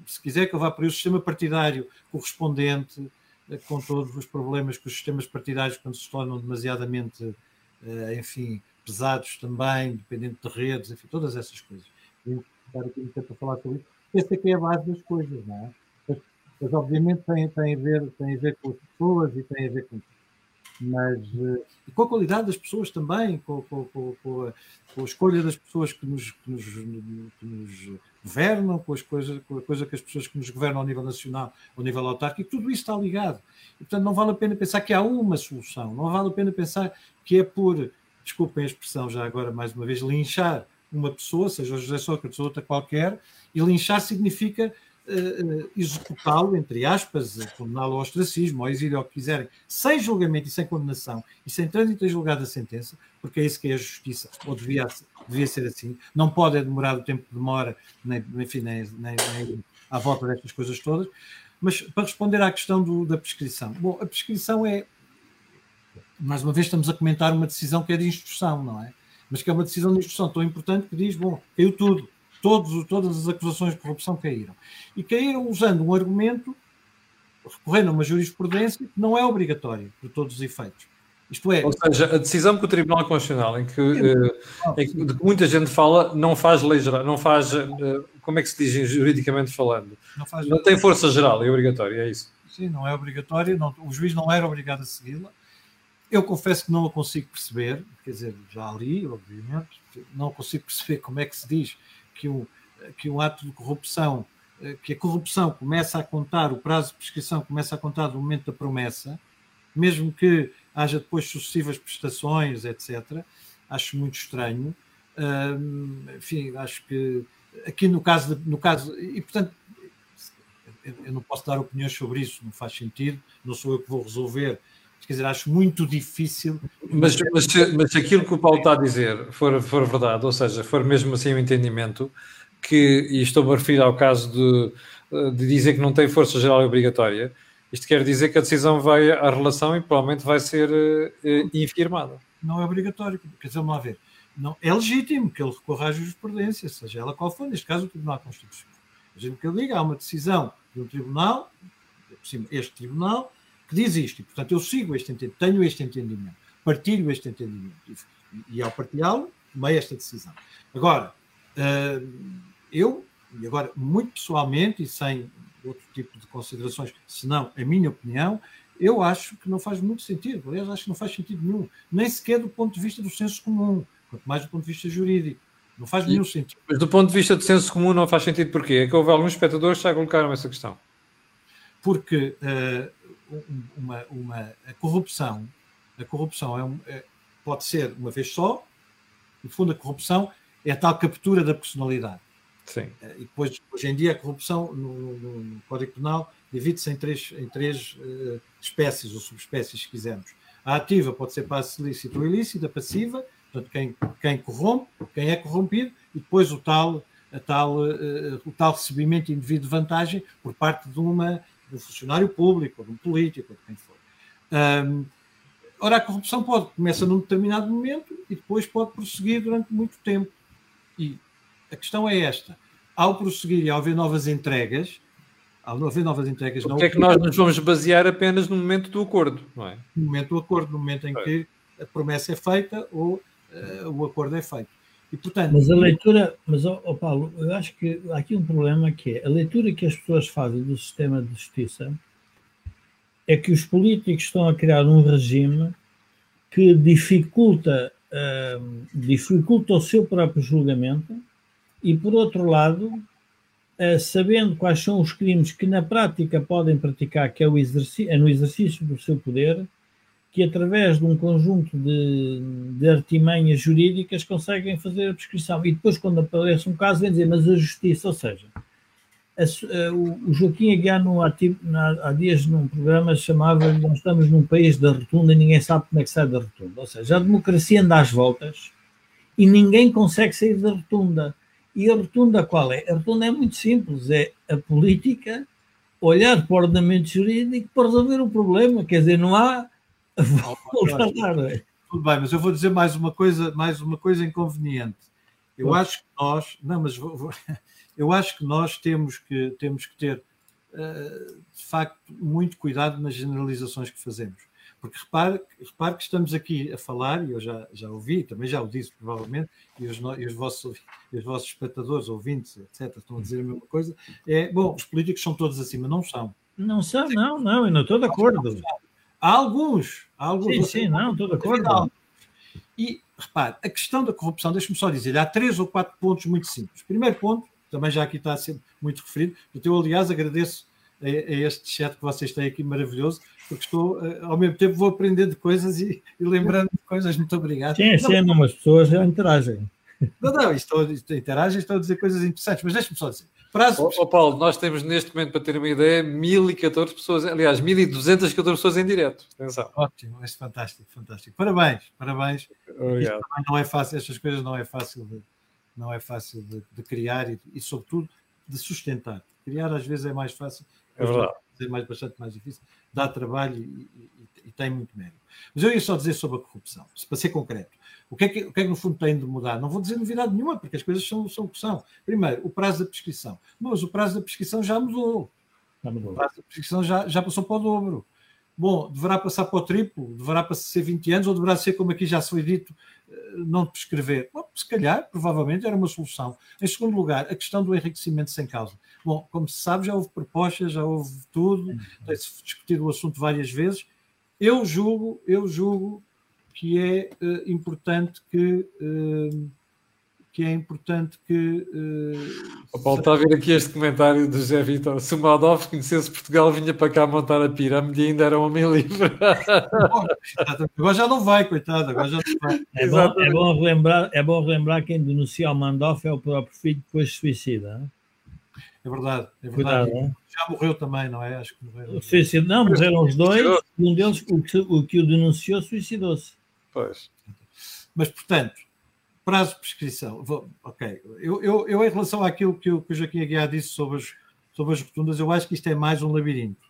se quiser que eu vá para o sistema partidário correspondente, eh, com todos os problemas que os sistemas partidários, quando se tornam demasiadamente, eh, enfim, pesados também, dependendo de redes, enfim, todas essas coisas. Estar aqui muito tempo a falar sobre isso. Esta aqui é a base das coisas, não é? Mas, mas obviamente tem, tem, a ver, tem a ver com as pessoas e tem a ver com mas uh, com a qualidade das pessoas também, com, com, com, com, a, a, escolha das pessoas que nos, que nos, que nos governam, com, as coisas, com a coisa que as pessoas que nos governam ao nível nacional, ao nível autárquico, tudo isso está ligado. E, portanto, não vale a pena pensar que há uma solução, não vale a pena pensar que é por, desculpem a expressão já agora mais uma vez, linchar uma pessoa, seja José Sócrates ou outra qualquer, e linchar significa uh, executá-lo, entre aspas, condená-lo ao ostracismo, ao exílio, ao que quiserem, sem julgamento e sem condenação, e sem trânsito a julgado a sentença, porque é isso que é a justiça, ou devia, devia ser assim. Não pode demorar o tempo que demora, nem, enfim, nem, nem, nem à volta destas coisas todas. Mas para responder à questão do, da prescrição, bom, a prescrição é, mais uma vez, estamos a comentar uma decisão que é de instrução, não é? Mas que é uma decisão de instrução tão importante que diz, bom, caiu tudo, Todos, todas as acusações de corrupção caíram. E caíram usando um argumento, recorrendo a uma jurisprudência que não é obrigatória, por todos os efeitos. Isto é.
Ou seja, a decisão que o Tribunal Constitucional, em que, em que, de que muita gente fala, não faz lei geral, não faz. Uh, como é que se diz juridicamente falando? Não, faz, não tem força geral, é obrigatória, é isso.
Sim, não é obrigatória, não, o juiz não era obrigado a segui-la. Eu confesso que não a consigo perceber, quer dizer, já li, obviamente, não consigo perceber como é que se diz que um, que um ato de corrupção, eh, que a corrupção começa a contar, o prazo de prescrição começa a contar do momento da promessa, mesmo que haja depois sucessivas prestações, etc. Acho muito estranho. enfim, acho que aqui no caso, de, no caso, e portanto, eu não posso dar opiniões sobre isso, não faz sentido, não sou eu que vou resolver. Quer dizer, acho muito difícil.
Mas, mas, mas aquilo que o Paulo está a dizer for, for verdade, ou seja, for mesmo assim o um entendimento, que, e estou a referir ao caso de, de dizer que não tem força geral e obrigatória, isto quer dizer que a decisão vai à relação e provavelmente vai ser uh, infirmada.
Não é obrigatório, quer dizer, vamos lá ver. Não, é legítimo que ele recorra à jurisprudência, seja ela qual for, neste caso o Tribunal Constitucional. Imagino que ele diga, há uma decisão de um tribunal, este tribunal, que diz isto, e portanto eu sigo este entendimento, tenho este entendimento, partilho este entendimento, e, e ao partilhá-lo, tomei esta decisão. Agora, uh, eu, e agora muito pessoalmente e sem outro tipo de considerações, senão a minha opinião, eu acho que não faz muito sentido. Aliás, acho que não faz sentido nenhum, nem sequer do ponto de vista do senso comum, quanto mais do ponto de vista jurídico. Não faz nenhum sentido.
Mas do ponto de vista do senso comum não faz sentido porquê? É que houve alguns espectadores que já colocaram essa questão.
Porque uh, uma, uma, a corrupção, a corrupção é, um, é pode ser uma vez só, no fundo a corrupção é a tal captura da personalidade.
Sim.
Eh, e depois, hoje em dia, a corrupção no, no, no Código Penal divide-se em três, em três uh, espécies ou subespécies, se quisermos. A ativa pode ser passe ilícito ou ilícita, a passiva, portanto, quem, quem corrompe, quem é corrompido, e depois o tal, a tal, uh, o tal recebimento indevido de vantagem por parte de, uma, de um funcionário público, ou de um político, ou de quem for. Um, ora, a corrupção pode, começa num determinado momento e depois pode prosseguir durante muito tempo. E a questão é esta: ao prosseguir e ao haver novas entregas, ao haver novas entregas.
Porque é que nós nos vamos basear apenas no momento do acordo, não é?
No momento do acordo, no momento em que a promessa é feita ou uh, o acordo é feito.
E, portanto, mas a leitura, mas oh, oh, Paulo, eu acho que há aqui um problema que é a leitura que as pessoas fazem do sistema de justiça é que os políticos estão a criar um regime que dificulta, uh, dificulta o seu próprio julgamento e, por outro lado, uh, sabendo quais são os crimes que na prática podem praticar, que é, o exercício, é no exercício do seu poder, que através de um conjunto de, de artimanhas jurídicas conseguem fazer a prescrição. E depois, quando aparece um caso, vem dizer, mas a justiça, ou seja, a, a, o Joaquim Aguiar há, há dias num programa chamava nós estamos num país da rotunda e ninguém sabe como é que sai da rotunda. Ou seja, a democracia anda às voltas e ninguém consegue sair da rotunda. E a rotunda qual é? A rotunda é muito simples, é a política olhar para o ordenamento jurídico para resolver o problema. Quer dizer, não há
é? Tudo bem, mas eu vou dizer mais uma coisa, mais uma coisa inconveniente. Eu acho que nós, não, mas vou, vou, eu acho que nós temos que temos que ter uh, de facto muito cuidado nas generalizações que fazemos. Porque repare, repare que estamos aqui a falar, e eu já, já ouvi, também já o disse provavelmente, e os, e os, vossos, e os vossos espectadores, ouvintes, etc., estão a dizer a mesma coisa, é, bom, os políticos são todos acima, não são.
Não são, não, não, eu não estou de acordo.
Há alguns. Há alguns
sim, sim, não, estou de acordo.
E, repare, a questão da corrupção, deixe-me só dizer, há três ou quatro pontos muito simples. Primeiro ponto, também já aqui está a ser muito referido, eu, aliás, agradeço a, a este chat que vocês têm aqui maravilhoso, porque estou, eh, ao mesmo tempo, vou aprender de coisas e, e lembrando de coisas. Muito obrigado.
Sim, sim, não, as pessoas já interagem.
Não, não, estou, interagem, estou a dizer coisas interessantes, mas deixe-me só dizer.
Prazo... Oh, oh, Paulo, nós temos neste momento, para ter uma ideia, 1014 pessoas, aliás, 1214 pessoas em direto. Atenção.
Ótimo, é fantástico, fantástico. Parabéns, parabéns. não é fácil, estas coisas não é fácil de, não é fácil de, de criar e, e, sobretudo, de sustentar. Criar às vezes é mais fácil,
é verdade.
é mais, bastante mais difícil, dá trabalho e, e, e tem muito mérito. Mas eu ia só dizer sobre a corrupção, para ser concreto. O que, é que, o que é que no fundo tem de mudar? Não vou dizer novidade nenhuma, porque as coisas são, são o que são. Primeiro, o prazo da prescrição. Mas o prazo da prescrição já mudou. Já mudou. O prazo da prescrição já, já passou para o dobro. Bom, deverá passar para o triplo? Deverá ser 20 anos? Ou deverá ser, como aqui já foi dito, eh, não prescrever? Bom, se calhar, provavelmente, era uma solução. Em segundo lugar, a questão do enriquecimento sem causa. Bom, como se sabe, já houve propostas, já houve tudo, tem-se discutido o assunto várias vezes. Eu julgo, eu julgo que é uh, importante que uh, que é importante que. Uh,
o Paulo está a ver aqui este comentário do José Vitor. Se o Maldov conhecesse Portugal, vinha para cá montar a pirâmide e ainda era um homem livre.
agora já não vai, coitado. Agora já não vai.
É, bom, é, bom, relembrar, é bom relembrar quem denuncia o Mandoff é o próprio filho que depois se suicida.
É verdade, é verdade. Cuidado, já morreu também, não é? Acho que morreu.
Suicida, não, morreram os dois. Um deles, o que o, que o denunciou, suicidou-se.
Pois.
Mas, portanto, prazo de prescrição. Vou, ok. Eu, eu, eu, em relação àquilo que o, que o Joaquim Aguiar disse sobre as, sobre as rotundas, eu acho que isto é mais um labirinto.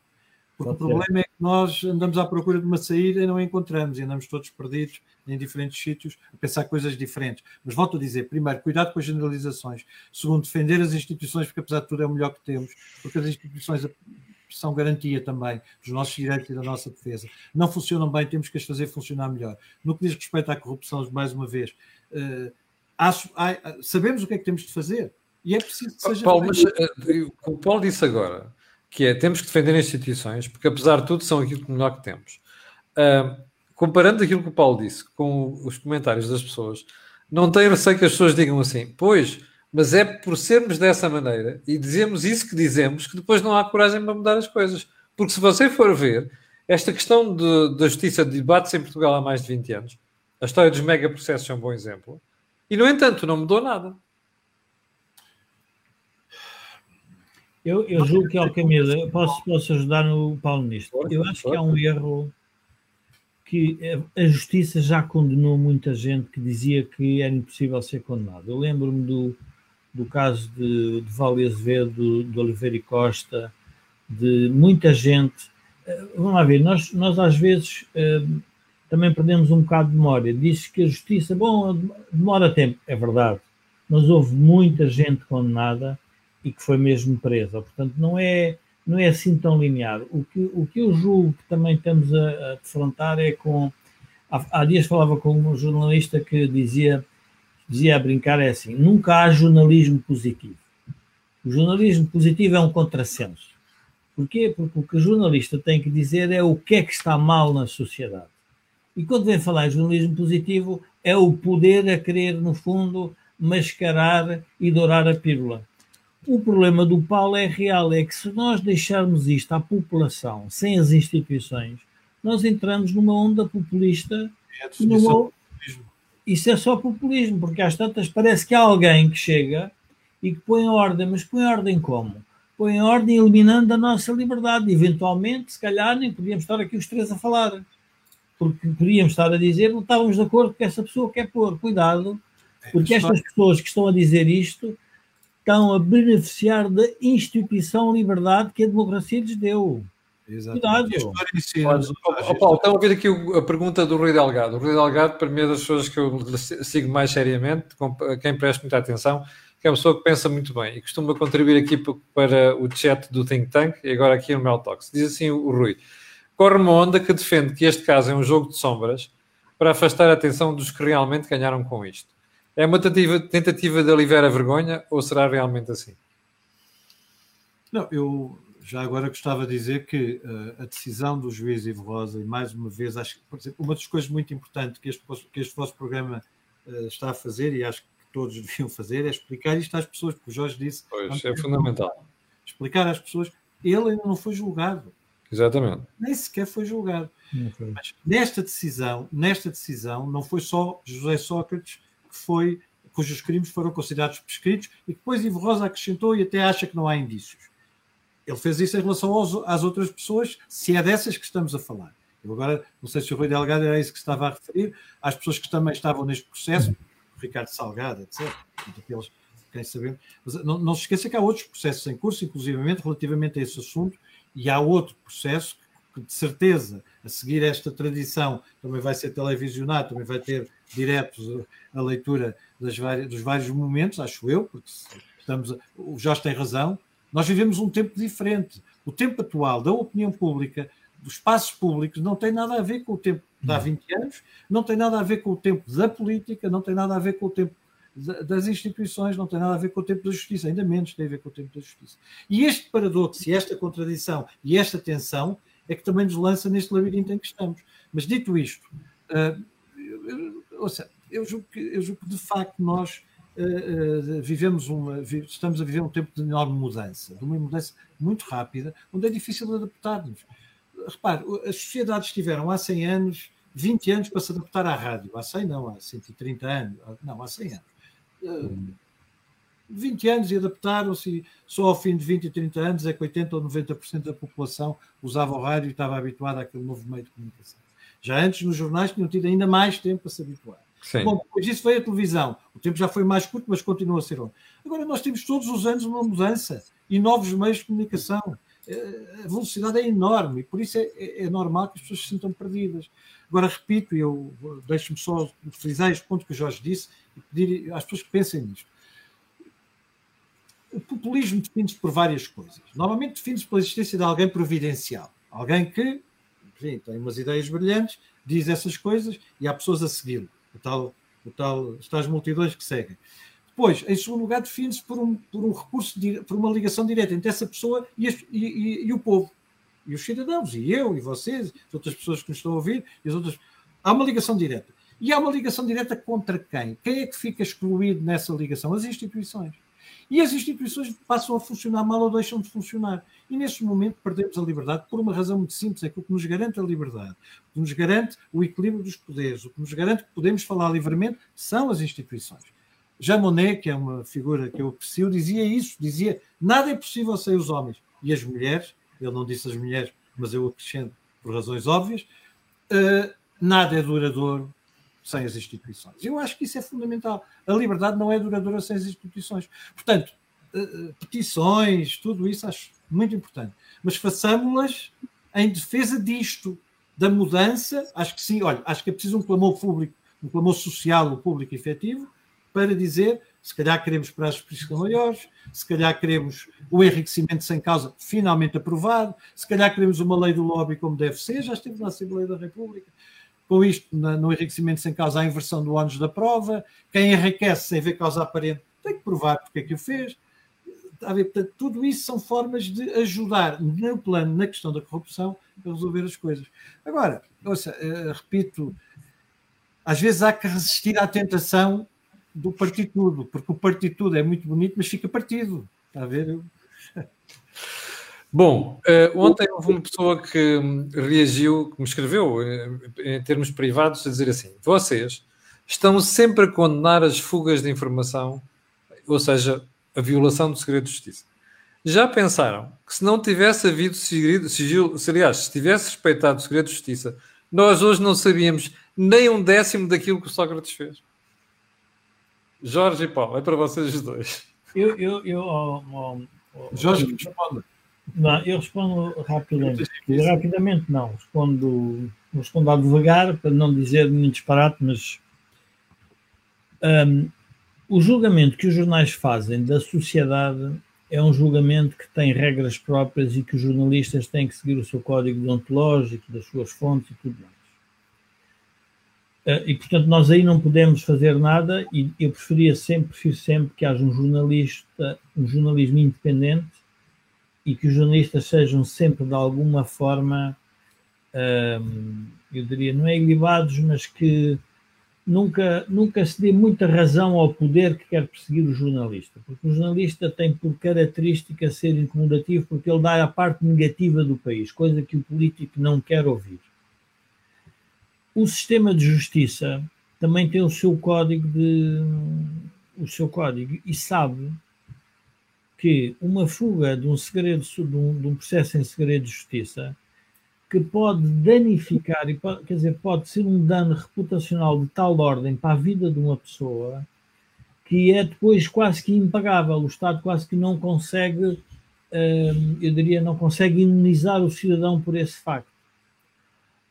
Porque Pode o problema é que nós andamos à procura de uma saída e não a encontramos, e andamos todos perdidos em diferentes sítios a pensar coisas diferentes. Mas volto a dizer: primeiro, cuidado com as generalizações. Segundo, defender as instituições, porque apesar de tudo é o melhor que temos, porque as instituições são garantia também dos nossos direitos e da nossa defesa. Não funcionam bem, temos que as fazer funcionar melhor. No que diz respeito à corrupção, mais uma vez, uh, acho, uh, sabemos o que é que temos de fazer e é preciso que seja.
Paulo, mas, uh, o Paulo disse agora que é temos que defender instituições, porque apesar de tudo são aquilo que melhor que temos. comparando aquilo que o Paulo disse com os comentários das pessoas, não tenho receio que as pessoas digam assim, pois mas é por sermos dessa maneira e dizemos isso que dizemos que depois não há coragem para mudar as coisas. Porque se você for ver, esta questão da justiça de debates em Portugal há mais de 20 anos, a história dos megaprocessos é um bom exemplo, e no entanto não mudou nada.
Eu, eu julgo que, Alcamila, posso, posso ajudar no Paulo nisto. Eu acho que há um erro que a justiça já condenou muita gente que dizia que era impossível ser condenado. Eu lembro-me do, do caso de, de Vale Azevedo, de Oliveira e Costa, de muita gente. Eh, vamos lá ver, nós, nós às vezes uh, também perdemos um bocado de memória. Diz que a justiça, bom, demora tempo. É verdade, mas houve muita gente condenada e que foi mesmo presa. Portanto, não é, não é assim tão linear. O que, o que eu julgo que também estamos a, a defrontar é com. Há, há dias falava com um jornalista que dizia, dizia a brincar: é assim, nunca há jornalismo positivo. O jornalismo positivo é um contrassenso. Porquê? Porque o que o jornalista tem que dizer é o que é que está mal na sociedade. E quando vem falar em jornalismo positivo, é o poder a querer, no fundo, mascarar e dourar a pílula. O problema do Paulo é real, é que se nós deixarmos isto à população, sem as instituições, nós entramos numa onda populista. É numa... Isso é só populismo, porque às tantas parece que há alguém que chega e que põe ordem, mas põe ordem como? Põe ordem eliminando a nossa liberdade. Eventualmente, se calhar, nem podíamos estar aqui os três a falar, porque podíamos estar a dizer, não estávamos de acordo que essa pessoa quer pôr. Cuidado, é porque estas pessoas que estão a dizer isto estão a beneficiar da instituição liberdade que a democracia lhes deu.
Oh, Paulo, estão a ouvir aqui a pergunta do Rui Delgado. O Rui Delgado, para mim, é das pessoas que eu sigo mais seriamente, a quem presto muita atenção, que é uma pessoa que pensa muito bem e costuma contribuir aqui para o chat do Think Tank e agora aqui no Meltox. Diz assim o Rui: corre uma onda que defende que este caso é um jogo de sombras para afastar a atenção dos que realmente ganharam com isto. É uma tentativa, tentativa de aliviar a vergonha ou será realmente assim?
Não, eu já agora gostava de dizer que uh, a decisão do juiz Ivo Rosa, e mais uma vez, acho que, por exemplo, uma das coisas muito importantes que este, que este vosso programa uh, está a fazer, e acho que todos deviam fazer, é explicar isto às pessoas, porque o Jorge disse.
Pois, é fundamental.
Explicar às pessoas. Ele ainda não foi julgado.
Exatamente.
Nem sequer foi julgado. Mas nesta decisão, nesta decisão, não foi só José Sócrates que foi, cujos crimes foram considerados prescritos e depois Ivo Rosa acrescentou e até acha que não há indícios. Ele fez isso em relação aos, às outras pessoas, se é dessas que estamos a falar. Eu agora, não sei se o Rui Delgado era isso que estava a referir, às pessoas que também estavam neste processo, Ricardo Salgado, etc. Aqueles, quem sabemos. Mas não, não se esqueça que há outros processos em curso, inclusivamente relativamente a esse assunto, e há outro processo que, de certeza, a seguir esta tradição, também vai ser televisionado, também vai ter diretos a leitura várias, dos vários momentos, acho eu, porque estamos o Jorge tem razão, nós vivemos um tempo diferente. O tempo atual da opinião pública, dos espaços públicos, não tem nada a ver com o tempo de há 20 anos, não tem nada a ver com o tempo da política, não tem nada a ver com o tempo das instituições, não tem nada a ver com o tempo da justiça, ainda menos tem a ver com o tempo da justiça. E este paradoxo, e esta contradição e esta tensão é que também nos lança neste labirinto em que estamos. Mas dito isto, uh, ou seja, eu julgo que, eu julgo que de facto nós uh, uh, vivemos uma, estamos a viver um tempo de enorme mudança, de uma mudança muito rápida, onde é difícil adaptar-nos. Repare, as sociedades tiveram há 100 anos, 20 anos para se adaptar à rádio. Há 100 não, há 130 anos. Não, há 100 anos. Uh, 20 anos e adaptaram-se, só ao fim de 20 e 30 anos é que 80 ou 90% da população usava o rádio e estava habituada àquele novo meio de comunicação. Já antes, nos jornais, tinham tido ainda mais tempo para se habituar. Sim. Bom, depois disso veio a televisão. O tempo já foi mais curto, mas continua a ser longo. Agora, nós temos todos os anos uma mudança e novos meios de comunicação. A velocidade é enorme e por isso é, é, é normal que as pessoas se sintam perdidas. Agora, repito, e eu deixo-me só frisar este ponto que o Jorge disse e pedir às pessoas que pensem nisto. O populismo define-se por várias coisas. Normalmente define-se pela existência de alguém providencial. Alguém que enfim, tem umas ideias brilhantes, diz essas coisas e há pessoas a segui-lo. O tal, o tal, as multidões que seguem. Depois, em segundo lugar, define-se por um, por um recurso, por uma ligação direta entre essa pessoa e, as, e, e, e, o povo. E os cidadãos, e eu, e vocês, as outras pessoas que nos estão a ouvir, e as outras. Há uma ligação direta. E há uma ligação direta contra quem? Quem é que fica excluído nessa ligação? As instituições. E as instituições passam a funcionar mal ou deixam de funcionar. E neste momento perdemos a liberdade por uma razão muito simples: é que o que nos garante a liberdade, o que nos garante o equilíbrio dos poderes, o que nos garante que podemos falar livremente são as instituições. Jean Monnet, que é uma figura que eu aprecio, dizia isso: dizia nada é possível sem os homens. E as mulheres, ele não disse as mulheres, mas eu acrescento por razões óbvias, uh, nada é duradouro sem as instituições. Eu acho que isso é fundamental. A liberdade não é duradoura sem as instituições. Portanto, uh, petições, tudo isso acho muito importante. Mas façamos-las em defesa disto, da mudança, acho que sim, olha, acho que é preciso um clamor público, um clamor social, um público efetivo, para dizer se calhar queremos prazos políticos maiores, se calhar queremos o enriquecimento sem causa finalmente aprovado, se calhar queremos uma lei do lobby como deve ser, já esteve na Assembleia da República. Com isto, no enriquecimento sem causa, a inversão do ônus da prova. Quem enriquece sem ver causa aparente tem que provar porque é que o fez. Portanto, tudo isso são formas de ajudar no plano, na questão da corrupção, a resolver as coisas. Agora, ouça, uh, repito, às vezes há que resistir à tentação do partitudo, porque o partitudo é muito bonito, mas fica partido. Está a ver?
Bom, uh, ontem houve uma pessoa que reagiu, que me escreveu uh, em termos privados, a dizer assim: vocês estão sempre a condenar as fugas de informação, ou seja, a violação do segredo de justiça. Já pensaram que se não tivesse havido sigilo, sigilo se, aliás, se tivesse respeitado o segredo de justiça, nós hoje não sabíamos nem um décimo daquilo que o Sócrates fez? Jorge e Paulo, é para vocês os dois.
Eu, eu, eu oh, oh,
oh, Jorge, responda.
Não, eu respondo rapidamente. Rapidamente não, respondo, respondo a devagar, para não dizer nenhum disparate, mas um, o julgamento que os jornais fazem da sociedade é um julgamento que tem regras próprias e que os jornalistas têm que seguir o seu código deontológico, das suas fontes e tudo mais. Eh, e, portanto, nós aí não podemos fazer nada e eu preferia sempre, prefiro sempre que haja um jornalista, um jornalismo independente e que os jornalistas sejam sempre de alguma forma, hum, eu diria, não é ilibados, mas que nunca, nunca se dê muita razão ao poder que quer perseguir o jornalista, porque o jornalista tem por característica ser incomodativo porque ele dá a parte negativa do país, coisa que o político não quer ouvir. O sistema de justiça também tem o seu código de o seu código e sabe que uma fuga de um segredo de um, de um processo em segredo de justiça que pode danificar e pode, quer dizer pode ser um dano reputacional de tal ordem para a vida de uma pessoa que é depois quase que impagável. O Estado quase que não consegue hum, eu diria não consegue imunizar o cidadão por esse facto.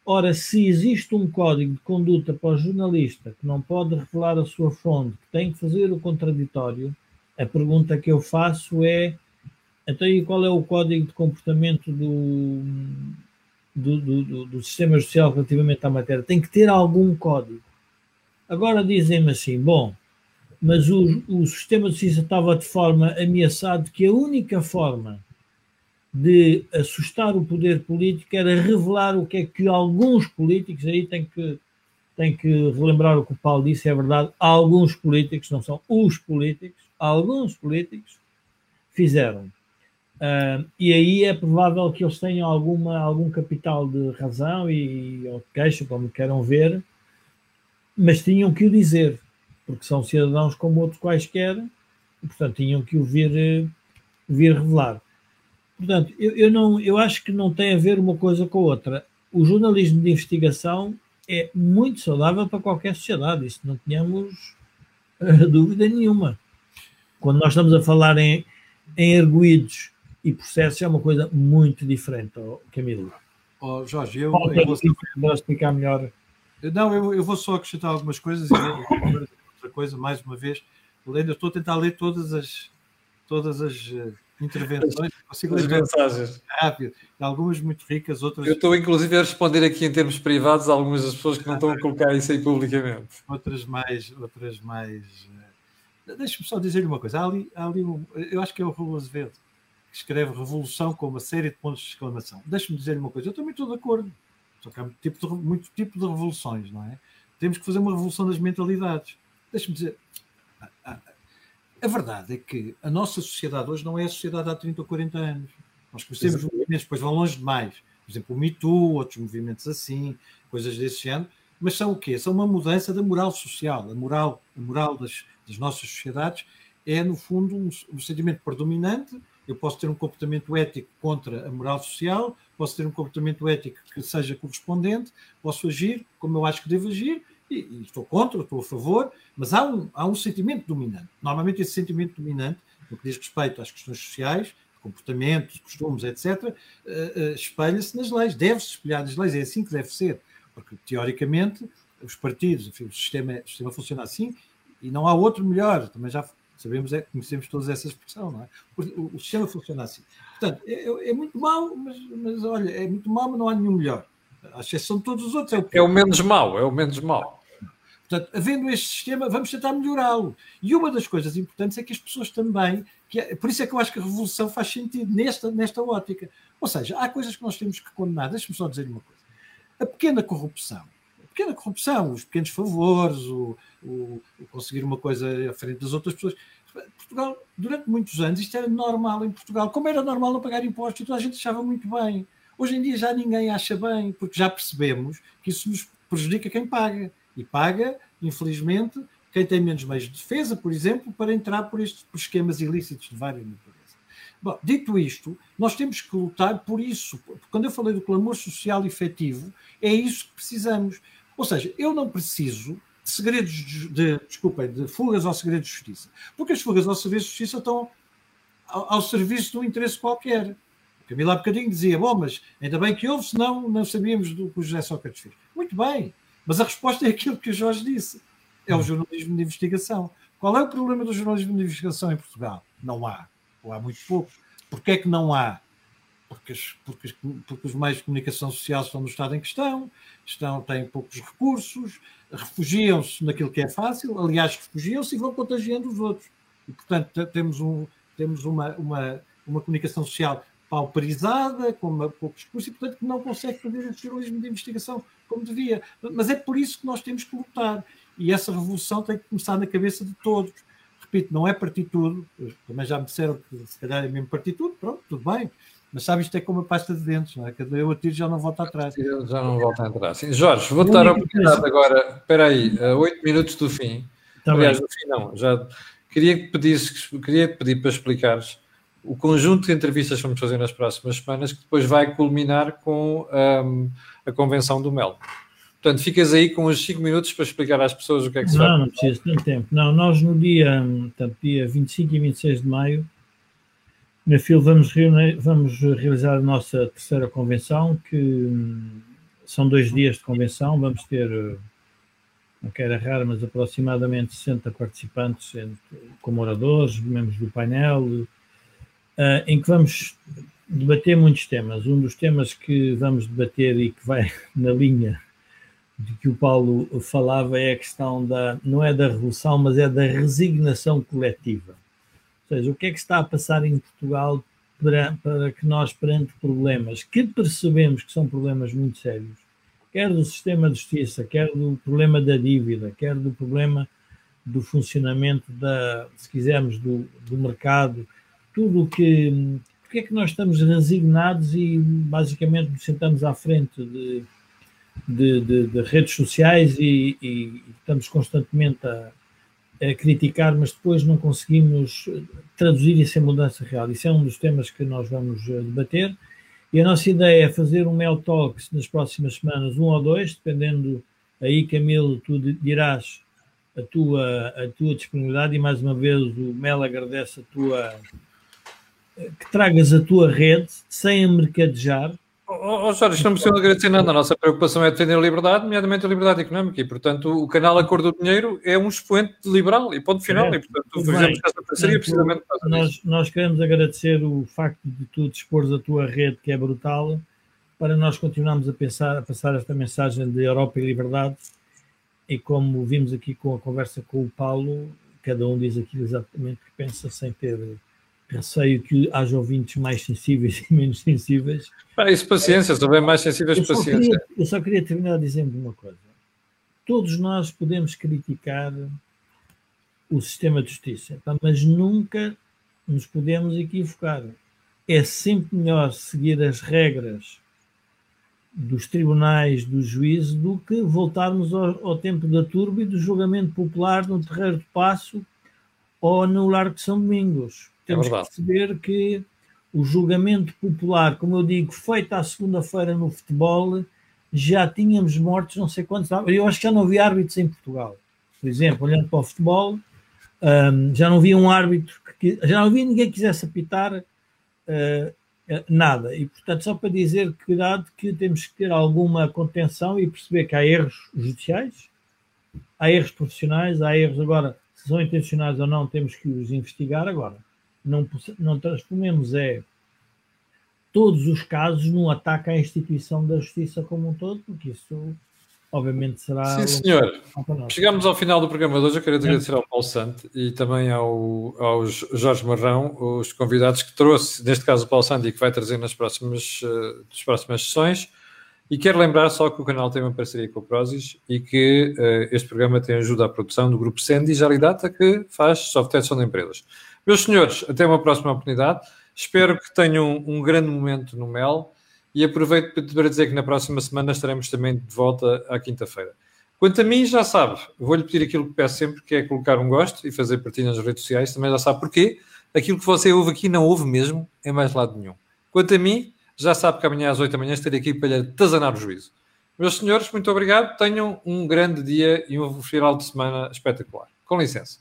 Ora, se existe um código de conduta para o jornalista que não pode revelar a sua fonte, que tem que fazer o contraditório, a pergunta que eu faço é: então, e qual é o código de comportamento do, do, do, do sistema judicial relativamente à matéria? Tem que ter algum código. Agora dizem-me assim: bom, mas o, o sistema de justiça estava de forma ameaçado que a única forma de assustar o poder político era revelar o que é que alguns políticos, aí tem que, tem que relembrar o que o Paulo disse, é verdade, alguns políticos, não são os políticos, alguns políticos fizeram. Uh, e aí é provável que eles tenham alguma, algum capital de razão e, ou de queixa, como queiram ver, mas tinham que o dizer, porque são cidadãos como outros quaisquer, e portanto tinham que o vir, vir revelar. Portanto, eu, eu, não, eu acho que não tem a ver uma coisa com a outra. O jornalismo de investigação é muito saudável para qualquer sociedade, isso não tínhamos uh, dúvida nenhuma. Quando nós estamos a falar em, em arguídos e processos, é uma coisa muito diferente, oh, Camilo.
Oh, Jorge, eu, eu vou
só... explicar melhor.
Não, eu, eu, vou só acrescentar algumas coisas e outra coisa, mais uma vez. Lendo, eu estou a tentar ler todas as, todas as uh, intervenções,
consigo ler mensagens
rápido, algumas muito ricas, outras.
Eu estou inclusive a responder aqui em termos privados a algumas das pessoas que não estão a colocar isso aí publicamente.
Outras mais, outras mais. Deixa-me só dizer-lhe uma coisa. Há ali, há ali um, eu acho que é o Raul Azevedo que escreve Revolução com uma série de pontos de exclamação. Deixa-me dizer-lhe uma coisa. Eu também estou de acordo. Só que há muito tipo, de, muito tipo de revoluções, não é? Temos que fazer uma revolução das mentalidades. Deixa-me dizer, a verdade é que a nossa sociedade hoje não é a sociedade há 30 ou 40 anos. Nós conhecemos movimentos, depois vão longe demais. Por exemplo, o Me Too, outros movimentos assim, coisas desse género. Mas são o quê? São uma mudança da moral social. A moral, a moral das, das nossas sociedades é, no fundo, um, um sentimento predominante. Eu posso ter um comportamento ético contra a moral social, posso ter um comportamento ético que seja correspondente, posso agir como eu acho que devo agir, e, e estou contra, estou a favor, mas há um, há um sentimento dominante. Normalmente esse sentimento dominante, no que diz respeito às questões sociais, comportamento, costumes, etc., uh, uh, espelha-se nas leis, deve-se espelhar nas leis, é assim que deve ser, porque teoricamente os partidos, enfim, o, sistema, o sistema funciona assim e não há outro melhor, também já sabemos, é, conhecemos todos essa expressão, não é? O, o sistema funciona assim. Portanto, é, é, é muito mau, mas, mas olha, é muito mau, mas não há nenhum melhor. A exceção de todos os outros.
É o, é o menos mau, é o menos mau.
Portanto, havendo este sistema, vamos tentar melhorá-lo. E uma das coisas importantes é que as pessoas também, que é, por isso é que eu acho que a revolução faz sentido nesta, nesta ótica. Ou seja, há coisas que nós temos que condenar. Deixa-me só dizer uma coisa. A pequena corrupção, a pequena corrupção, os pequenos favores, o, o, o conseguir uma coisa à frente das outras pessoas. Portugal, durante muitos anos, isto era normal em Portugal. Como era normal não pagar impostos, toda a gente achava muito bem. Hoje em dia já ninguém acha bem, porque já percebemos que isso nos prejudica quem paga. E paga, infelizmente, quem tem menos meios de defesa, por exemplo, para entrar por estes por esquemas ilícitos de várias naturezas. Bom, dito isto, nós temos que lutar por isso. Quando eu falei do clamor social efetivo, é isso que precisamos. Ou seja, eu não preciso de segredos de, de desculpem, de fugas ao segredo de justiça, porque as fugas ao serviço de justiça estão ao, ao serviço de um interesse qualquer. Camila há bocadinho dizia, bom, mas ainda bem que houve, senão não sabíamos do que o José Sócrates fez. Muito bem, mas a resposta é aquilo que o Jorge disse: é o jornalismo de investigação. Qual é o problema do jornalismo de investigação em Portugal? Não há, ou há muito pouco. Porquê é que não há? Porque, porque, porque, os meios de comunicação social estão no estado em questão, estão, têm poucos recursos, refugiam-se naquilo que é fácil, aliás, refugiam-se e vão contagiando os outros. E, portanto, temos, um, temos uma, uma, uma comunicação social pauperizada, com uma, poucos recursos, e, portanto, que não consegue fazer esse jornalismo de investigação como devia. Mas é por isso que nós temos que lutar. E essa revolução tem que começar na cabeça de todos. Repito, não é partir tudo. Também já me disseram que se calhar é mesmo partir tudo. Pronto, tudo bem. Mas sabe, isto é como a pasta de dentes, não é? Cada eu atiro já não volta atrás.
Já não volta atrás. Sim. Jorge, vou-te dar a oportunidade agora. Espera aí, oito minutos do fim. Tá Aliás, do fim não. Já queria que pedisse, queria pedir para explicares o conjunto de entrevistas que vamos fazer nas próximas semanas, que depois vai culminar com um, a convenção do MEL. Portanto, ficas aí com uns 5 minutos para explicar às pessoas o que é que se
não,
vai.
Não, não preciso, tanto tempo. Não, nós no dia, portanto, dia 25 e 26 de maio, na FIL, vamos, vamos realizar a nossa terceira convenção, que hum, são dois dias de convenção. Vamos ter, não quero errar, mas aproximadamente 60 participantes, como oradores, membros do painel, uh, em que vamos debater muitos temas. Um dos temas que vamos debater e que vai na linha de que o Paulo falava é a questão da, não é da revolução, mas é da resignação coletiva. Ou seja, o que é que está a passar em Portugal para, para que nós, perante problemas que percebemos que são problemas muito sérios, quer do sistema de justiça, quer do problema da dívida, quer do problema do funcionamento da, se quisermos, do, do mercado, tudo o que. Porque é que nós estamos resignados e basicamente nos sentamos à frente de, de, de, de redes sociais e, e, estamos constantemente a, a, criticar, mas depois não conseguimos traduzir isso em mudança real. Isso é um dos temas que nós vamos eh, debater. E a nossa ideia é fazer um Mel Talks nas próximas semanas, um ou dois, dependendo aí, Camilo, tu dirás a tua, a tua disponibilidade e mais uma vez o Mel agradece a tua que tragas a tua rede sem a mercadejar.
Oh, oh, Jorge, não precisamos agradecer nada. A nossa preocupação é defender a liberdade, nomeadamente a liberdade económica. E, portanto, o canal Acordo do Dinheiro é um expoente liberal e ponto final. É, e, portanto, fizemos essa parceria precisamente
para nós, nós queremos agradecer o facto de tu dispores a tua rede, que é brutal, para nós continuarmos a pensar, a passar esta mensagem de Europa e liberdade. E como vimos aqui com a conversa com o Paulo, cada um diz aquilo exatamente que pensa sem ter receio que haja ouvintes mais sensíveis e menos sensíveis.
Para isso, paciência, se houver mais sensíveis, eu paciência.
Queria, eu só queria terminar dizendo uma coisa. Todos nós podemos criticar o sistema de justiça, mas nunca nos podemos equivocar. É sempre melhor seguir as regras dos tribunais, dos juízes, do que voltarmos ao, ao tempo da turba e do julgamento popular no Terreiro de Passo ou no Largo de São Domingos temos é que perceber que o julgamento popular, como eu digo, feito à segunda-feira no futebol, já tínhamos mortos não sei quantos. Eu acho que já não havia árbitros em Portugal. Por exemplo, olhando para o futebol, um, já não havia um árbitro, que, já não havia ninguém que quisesse apitar uh, nada. E, portanto, só para dizer que, dado que temos que ter alguma contenção e perceber que há erros judiciais, há erros profissionais, há erros agora, se são intencionais ou não, temos que os investigar agora. Não, não transformemos é todos os casos num ataque à instituição da justiça como um todo, porque isso obviamente será.
Sim, senhor. Chegamos ao final do programa de hoje. Eu quero agradecer ao Paulo Santo e também ao, ao Jorge Marrão, os convidados que trouxe, neste caso o Paulo Santo, e que vai trazer nas próximas, uh, nas próximas sessões. E quero lembrar só que o canal tem uma parceria com o Prozis e que uh, este programa tem ajuda à produção do grupo Sandy Jalidata, que faz software de empresas. Meus senhores, até uma próxima oportunidade. Espero que tenham um grande momento no Mel e aproveito para dizer que na próxima semana estaremos também de volta à quinta-feira. Quanto a mim, já sabe, vou-lhe pedir aquilo que peço sempre, que é colocar um gosto e fazer partilha nas redes sociais. Também já sabe porquê. Aquilo que você ouve aqui não ouve mesmo em mais lado nenhum. Quanto a mim, já sabe que amanhã às 8 da manhã estarei aqui para lhe atazanar o juízo. Meus senhores, muito obrigado. Tenham um grande dia e um final de semana espetacular. Com licença.